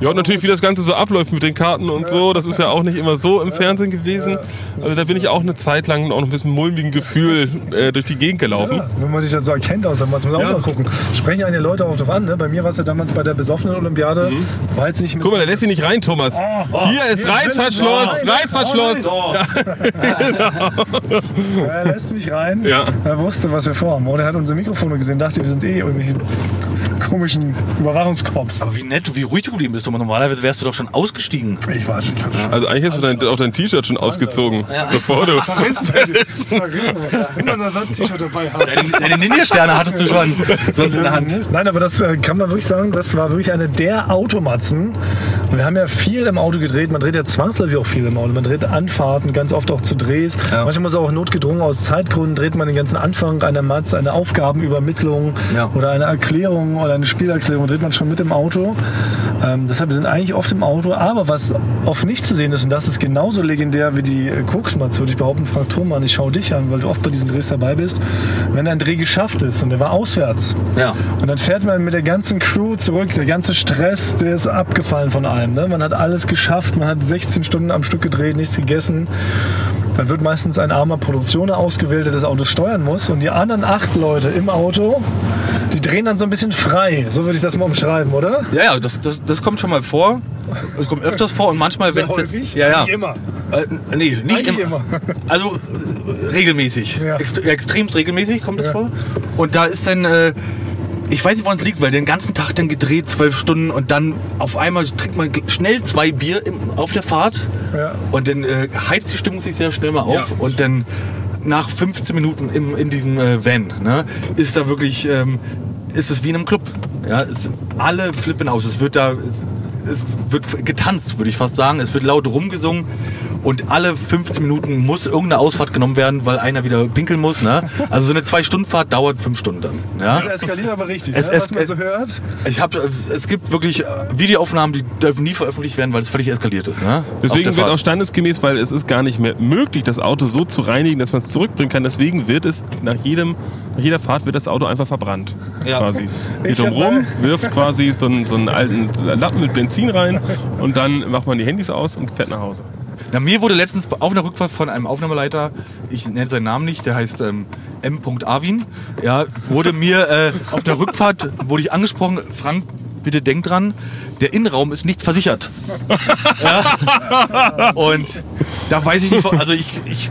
Ja, und natürlich, wie das Ganze so abläuft mit den Karten und so, das ist ja auch nicht immer so im Fernsehen gewesen. Also da bin ich auch eine Zeit lang auch noch ein bisschen mulmigen Gefühl äh, durch die Gegend gelaufen. Ja, wenn man sich das so erkennt, aus, dann muss man auch Ja. mal gucken. Sprechen einige Leute auch drauf an. Ne? Bei mir war es ja damals bei der besoffenen Olympiade. War jetzt nicht mit Mhm. Guck mal, der lässt sich nicht rein, Thomas. Hier ist hier Reißverschluss, drin. Reißverschluss. Oh, er lässt mich rein. Ja. Er wusste, was wir vorhaben. Und er hat unsere Mikrofone gesehen, dachte, wir sind eh irgendwelche komischen Überwachungskops. Aber wie nett, wie ruhig du geblieben bist. Thomas. Normalerweise wärst du doch schon ausgestiegen. Ich war schon ganz Also eigentlich hast du dein, auch dein T-Shirt schon ausgezogen, bevor du... verrissen. Immer ein Ersatz-T-Shirt dabei haben. Deine, Ninja-Sterne hattest du schon sonst in der Hand. Nein, aber das äh, kann man wirklich sagen, das war wirklich eine der Automatzen. Wir haben ja viel im Auto gedreht. Man dreht ja zwangsläufig auch viel im Auto. Man dreht Anfahrten, ganz oft auch zu Drehs. Manchmal muss auch notgedrungen aus Zeitgründen dreht man den ganzen Anfang einer Matz, eine Aufgabenübermittlung Ja. oder eine Erklärung oder eine Spielerklärung dreht man schon mit im Auto. Ähm, deshalb, wir sind eigentlich oft im Auto. Aber was oft nicht zu sehen ist, und das ist genauso legendär wie die äh, Koksmatz, würde ich behaupten, Frank Thurmann, ich schaue dich an, weil du oft bei diesen Drehs dabei bist. Wenn ein Dreh geschafft ist und der war auswärts, Ja. und dann fährt man mit der ganzen Crew zurück. Der ganze Stress, der ist abgefallen von einem. Ne? Man hat alles geschafft, man hat 16 Stunden am Stück gedreht, nichts gegessen. Dann wird meistens ein armer Produktioner ausgewählt, der das Auto steuern muss. Und die anderen acht Leute im Auto, die drehen dann so ein bisschen frei. So würde ich das mal umschreiben, oder? Ja, ja, das, das, das kommt schon mal vor. Es kommt öfters vor und manchmal, wenn es. Ja, ja. Nicht immer. Äh, nee, nicht immer. immer. Also äh, regelmäßig. Ja. Ext extremst regelmäßig kommt das Ja. vor. Und da ist dann, äh, ich weiß nicht, woran es liegt, weil den ganzen Tag dann gedreht, zwölf Stunden und dann auf einmal trinkt man schnell zwei Bier im, auf der Fahrt Ja. und dann äh, heizt die Stimmung sich sehr schnell mal auf Ja. und dann nach 15 Minuten im, in diesem äh, Van ne, ist da wirklich, ähm, ist es wie in einem Club. Ja, es, alle flippen aus. Es wird da, es, es wird getanzt, würde ich fast sagen. Es wird laut rumgesungen und alle 15 Minuten muss irgendeine Ausfahrt genommen werden, weil einer wieder pinkeln muss. Ne? Also so eine Zwei-Stunden-Fahrt dauert fünf Stunden dann. Ja? Das eskaliert aber richtig. Es- ne? es- Was man so hört. Ich hab, es gibt wirklich äh, Videoaufnahmen, die dürfen nie veröffentlicht werden, weil es völlig eskaliert ist. Ne? Deswegen wird auch standesgemäß, weil es ist gar nicht mehr möglich, das Auto so zu reinigen, dass man es zurückbringen kann. Deswegen wird es nach, jedem, nach jeder Fahrt wird das Auto einfach verbrannt. Ja. Quasi. Geht rum, wirft quasi so einen, so einen alten Lappen mit Benzin rein und dann macht man die Handys aus und fährt nach Hause. Na, mir wurde letztens auf einer Rückfahrt von einem Aufnahmeleiter, ich nenne seinen Namen nicht, der heißt ähm, M. Arwin, ja, wurde mir äh, auf der Rückfahrt wurde ich angesprochen, Frank, bitte denk dran, der Innenraum ist nicht versichert. ja? Und da weiß ich nicht, also ich, ich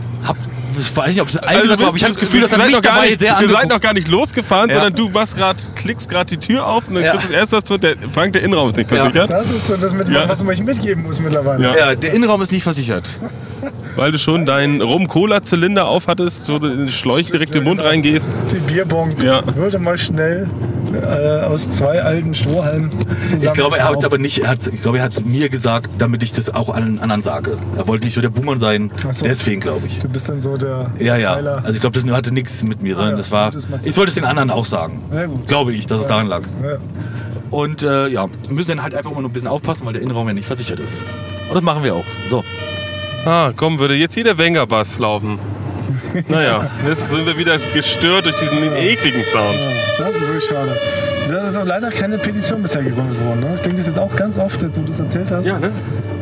ich weiß nicht, ob es gesagt war, aber ich habe das Gefühl, dass er mich noch gar dabei nicht, sehr Ihr seid noch gar nicht losgefahren, Ja. sondern du machst grad, klickst gerade die Tür auf und dann Ja. kriegst du das erste, was du, der, Frank, der Innenraum ist nicht Ja. versichert, Das ist so das, mit, Ja. was man euch mitgeben muss mittlerweile. Ja. Ja, der Innenraum ist nicht versichert. Weil du schon deinen Rum-Cola-Zylinder aufhattest, wo du in den Schläuch direkt in den Mund reingehst. Die Bierbong Ja. würde mal schnell äh, aus zwei alten Strohhalmen zusammen. Ich glaube, er hat aber nicht, er hat, ich glaube, er hat mir gesagt, damit ich das auch allen anderen sage. Er wollte nicht so der Buhmann sein, so. deswegen glaube ich. Du bist dann so der Ja, ja. Tyler. Also ich glaube, das hatte nichts mit mir, sondern ja. das war. Ich wollte es den anderen auch sagen. Ja. Glaube ich, dass es daran lag. Ja. Und äh, ja, wir müssen dann halt einfach mal nur ein bisschen aufpassen, weil der Innenraum ja nicht versichert ist. Und das machen wir auch. So. Ah, komm, würde jetzt hier der Wenger-Bass laufen. Naja, jetzt sind wir wieder gestört durch diesen ekligen Sound. Das ist wirklich schade. Da ist auch leider keine Petition bisher gegründet worden. Ne? Ich denke das jetzt auch ganz oft, jetzt wo du es erzählt hast. Ja, ne?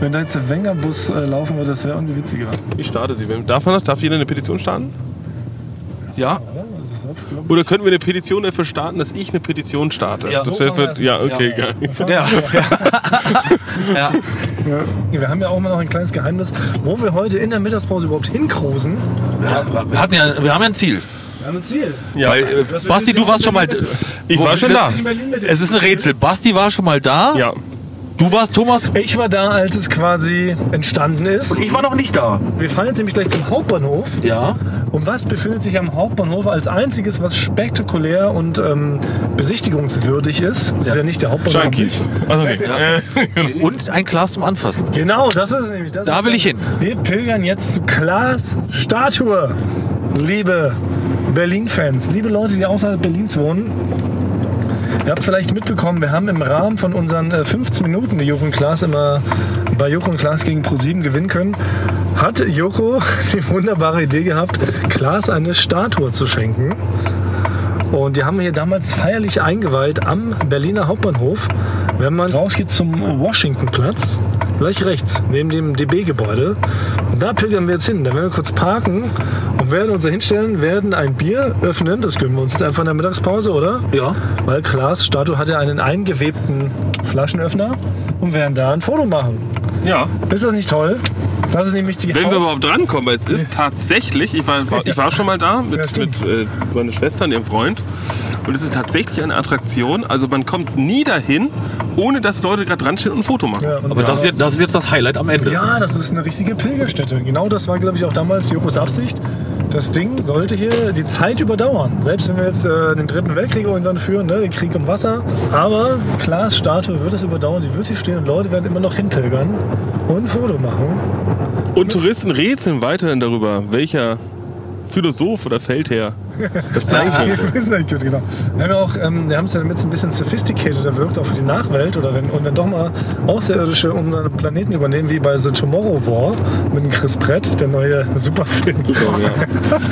Wenn da jetzt der Wenger-Bus äh, laufen würde, das wäre irgendwie witziger. Ich starte sie. Darf man das? Darf jeder eine Petition starten? Ja. Oder könnten wir eine Petition dafür starten, dass ich eine Petition starte? Ja, das so wäre ja, okay, Ja. geil. Ja. ja. Ja. Wir haben ja auch immer noch ein kleines Geheimnis, wo wir heute in der Mittagspause überhaupt hinkrusen. Wir, hatten ja, wir haben ja ein Ziel. Wir haben ein Ziel. Ja. Weil, äh, Basti, du warst schon mal. Ich war schon da. Es ist ein Rätsel. Basti war schon mal da. Ja. Du warst Thomas. Ich war da, als es quasi entstanden ist. Ich war noch nicht da. Wir fahren jetzt nämlich gleich zum Hauptbahnhof. Ja. Und was befindet sich am Hauptbahnhof als einziges, was spektakulär und ähm, besichtigungswürdig ist? Das ist ja nicht der Hauptbahnhof. Junkies. Also, nee. Äh, Und ein Glas zum Anfassen. Genau, das ist es nämlich. Das Da will das. ich hin. Wir pilgern jetzt zu Klaas Statue. Liebe Berlin-Fans, liebe Leute, die außerhalb Berlins wohnen. Ihr habt es vielleicht mitbekommen, wir haben im Rahmen von unseren äh, 15 Minuten, die und Klaas immer bei und Klaas gegen ProSieben gewinnen können, hat Joko die wunderbare Idee gehabt, Klaas eine Statue zu schenken. Und die haben wir hier damals feierlich eingeweiht am Berliner Hauptbahnhof. Wenn man rausgeht zum Washingtonplatz, gleich rechts, neben dem DB-Gebäude, da pilgern wir jetzt hin. Da werden wir kurz parken und werden uns da hinstellen, werden ein Bier öffnen. Das gönnen wir uns jetzt einfach in der Mittagspause, oder? Ja. Weil Klaas Statue hat ja einen eingewebten Flaschenöffner und werden da ein Foto machen. Ja. Ist das nicht toll? Das ist nämlich die Wenn wir Haupt- überhaupt drankommen, weil es ist tatsächlich, ich war, ich war schon mal da Ja, mit, stimmt. mit äh, meiner Schwester und ihrem Freund. Und es ist tatsächlich eine Attraktion. Also man kommt nie dahin, ohne dass Leute gerade dran stehen und ein Foto machen. Ja, und Aber das ist, jetzt, das ist jetzt das Highlight am Ende. Ja, das ist eine richtige Pilgerstätte. Genau das war, glaube ich, auch damals Jokos Absicht. Das Ding sollte hier die Zeit überdauern. Selbst wenn wir jetzt äh, den dritten Weltkrieg irgendwann führen, ne, den Krieg um Wasser. Aber Klaas Statue wird es überdauern, die wird hier stehen und Leute werden immer noch hinpilgern und ein Foto machen. Und Touristen rätseln weiterhin darüber, welcher Philosoph oder Feldherr das sein könnte. ist ja gut, genau. Wir haben ja auch, ähm, wir haben es ja damit es ein bisschen sophisticateder wirkt, auch für die Nachwelt. Oder wenn, und wenn doch mal Außerirdische unseren Planeten übernehmen, wie bei The Tomorrow War mit dem Chris Pratt, der neue Superfilm. Super, ja.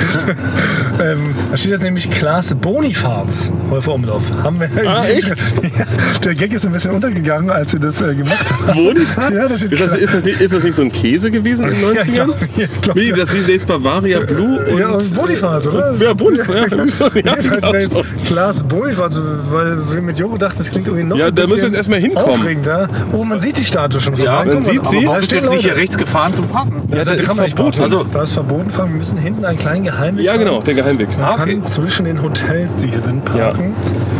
Ähm, da steht jetzt nämlich Klaas Bonifaz, Häufer Umlauf. Haben wir Ah, echt? Ja, der Gag ist ein bisschen untergegangen, als wir das äh, gemacht haben. Bonifaz? Ja, da steht Ist das, ist, das nicht, ist das nicht so ein Käse gewesen in den Ja, 90ern? ich glaub, glaub, Nee, das jetzt Bavaria Blue und, ja, und Bonifaz, oder? Ja, Bonifaz, ja. ja, jetzt so. Klaas Bonifaz, weil wir mit Joko dachten, das klingt irgendwie noch Ja, ein da bisschen müssen wir jetzt erstmal hinkommen. Aufregender. Oh, man sieht die Statue schon. Ja, rein. man sieht sie. warum steht nicht hier rechts gefahren zum Parken? Ja, das das ist kann man nicht verboten. Also, Also- da ist verboten, Frank. Wir müssen hinten einen kleinen Geheimweg Ja, fahren. genau, der Geheimweg. Man Ah, okay. kann zwischen den Hotels, die hier sind, parken.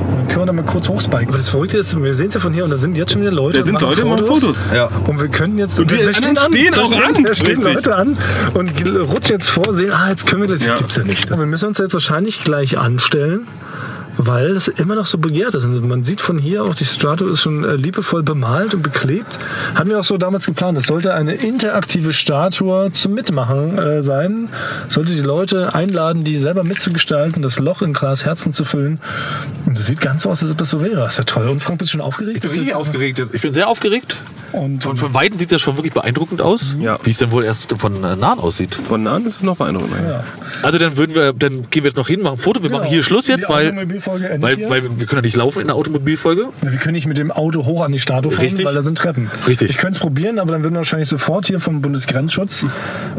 Dann können wir da mal kurz hochspiken. Aber das Verrückte ist, wir sehen es ja von hier und da sind jetzt schon wieder Leute. Da sind machen Leute, die machen Fotos. Ja. Und wir können jetzt. Und die wir stehen Da auch stehen, an. Da stehen Richtig. Leute an und rutschen jetzt vor, sehen, ah, jetzt können wir das. Das Ja. gibt's ja nicht. Wir müssen uns jetzt wahrscheinlich gleich anstellen. Weil es immer noch so begehrt ist. Und man sieht von hier auch, die Statue ist schon äh, liebevoll bemalt und beklebt. Hatten wir auch so damals geplant. Es sollte eine interaktive Statue zum Mitmachen äh, sein. Sollte die Leute einladen, die selber mitzugestalten, das Loch in Klaas Herzen zu füllen. Und es sieht ganz so aus, als ob das so wäre. Das ist ja toll. Und Frank, bist du schon aufgeregt? Ich bin wirklich aufgeregt. Ich bin sehr aufgeregt. Und, Und von Weitem sieht das schon wirklich beeindruckend aus. Ja. Wie es denn wohl erst von äh, nahen aussieht. Von nahen ist es noch beeindruckender. ja. Also dann würden wir, dann gehen wir jetzt noch hin, machen ein Foto. Wir Genau. machen hier Schluss jetzt, Die weil, Automobilfolge endet weil, hier. weil wir können ja nicht laufen in der Automobilfolge. Ja, wir können nicht mit dem Auto hoch an die Statue fahren, Richtig. weil da sind Treppen. Richtig. Ich könnte es probieren, aber dann würden wir wahrscheinlich sofort hier vom Bundesgrenzschutz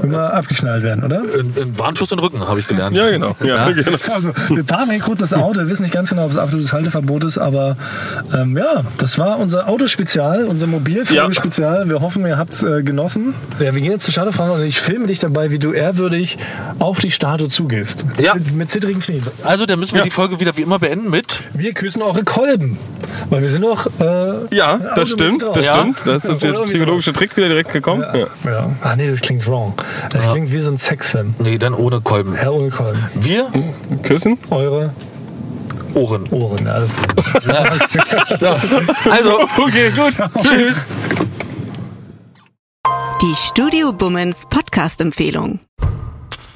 immer abgeknallt werden, oder? Ein, ein Warnschuss in den Rücken, habe ich gelernt. Ja, genau. Ja, Ja. genau. Also, wir parken hier kurz das Auto. Wir wissen nicht ganz genau, ob es absolutes Halteverbot ist, aber ähm, ja, das war unser Autospezial, unser Mobilfolge-Spezial. Wir hoffen, ihr habt es äh, genossen. Ja, wir gehen jetzt zur Statue fahren und ich filme dich dabei, wie du ehrwürdig auf die Statue zugehst. Ja. Mit, mit zittrigen Knien. Also dann müssen wir Ja. die Folge wieder wie immer beenden mit. Wir küssen eure Kolben. Weil wir sind noch. Äh, Ja, das stimmt, das Ja. stimmt. Da ist der psychologische Trick wieder direkt gekommen. Ja. Ja. Ah nee, das klingt wrong. Das klingt wie so ein Sexfilm. Nee, dann ohne Kolben. Herr ohne Kolben. Wir Küssen? Eure Ohren. Ohren, ja, das Also, okay, gut. Tschüss. Die Studio Bummens Podcast-Empfehlung.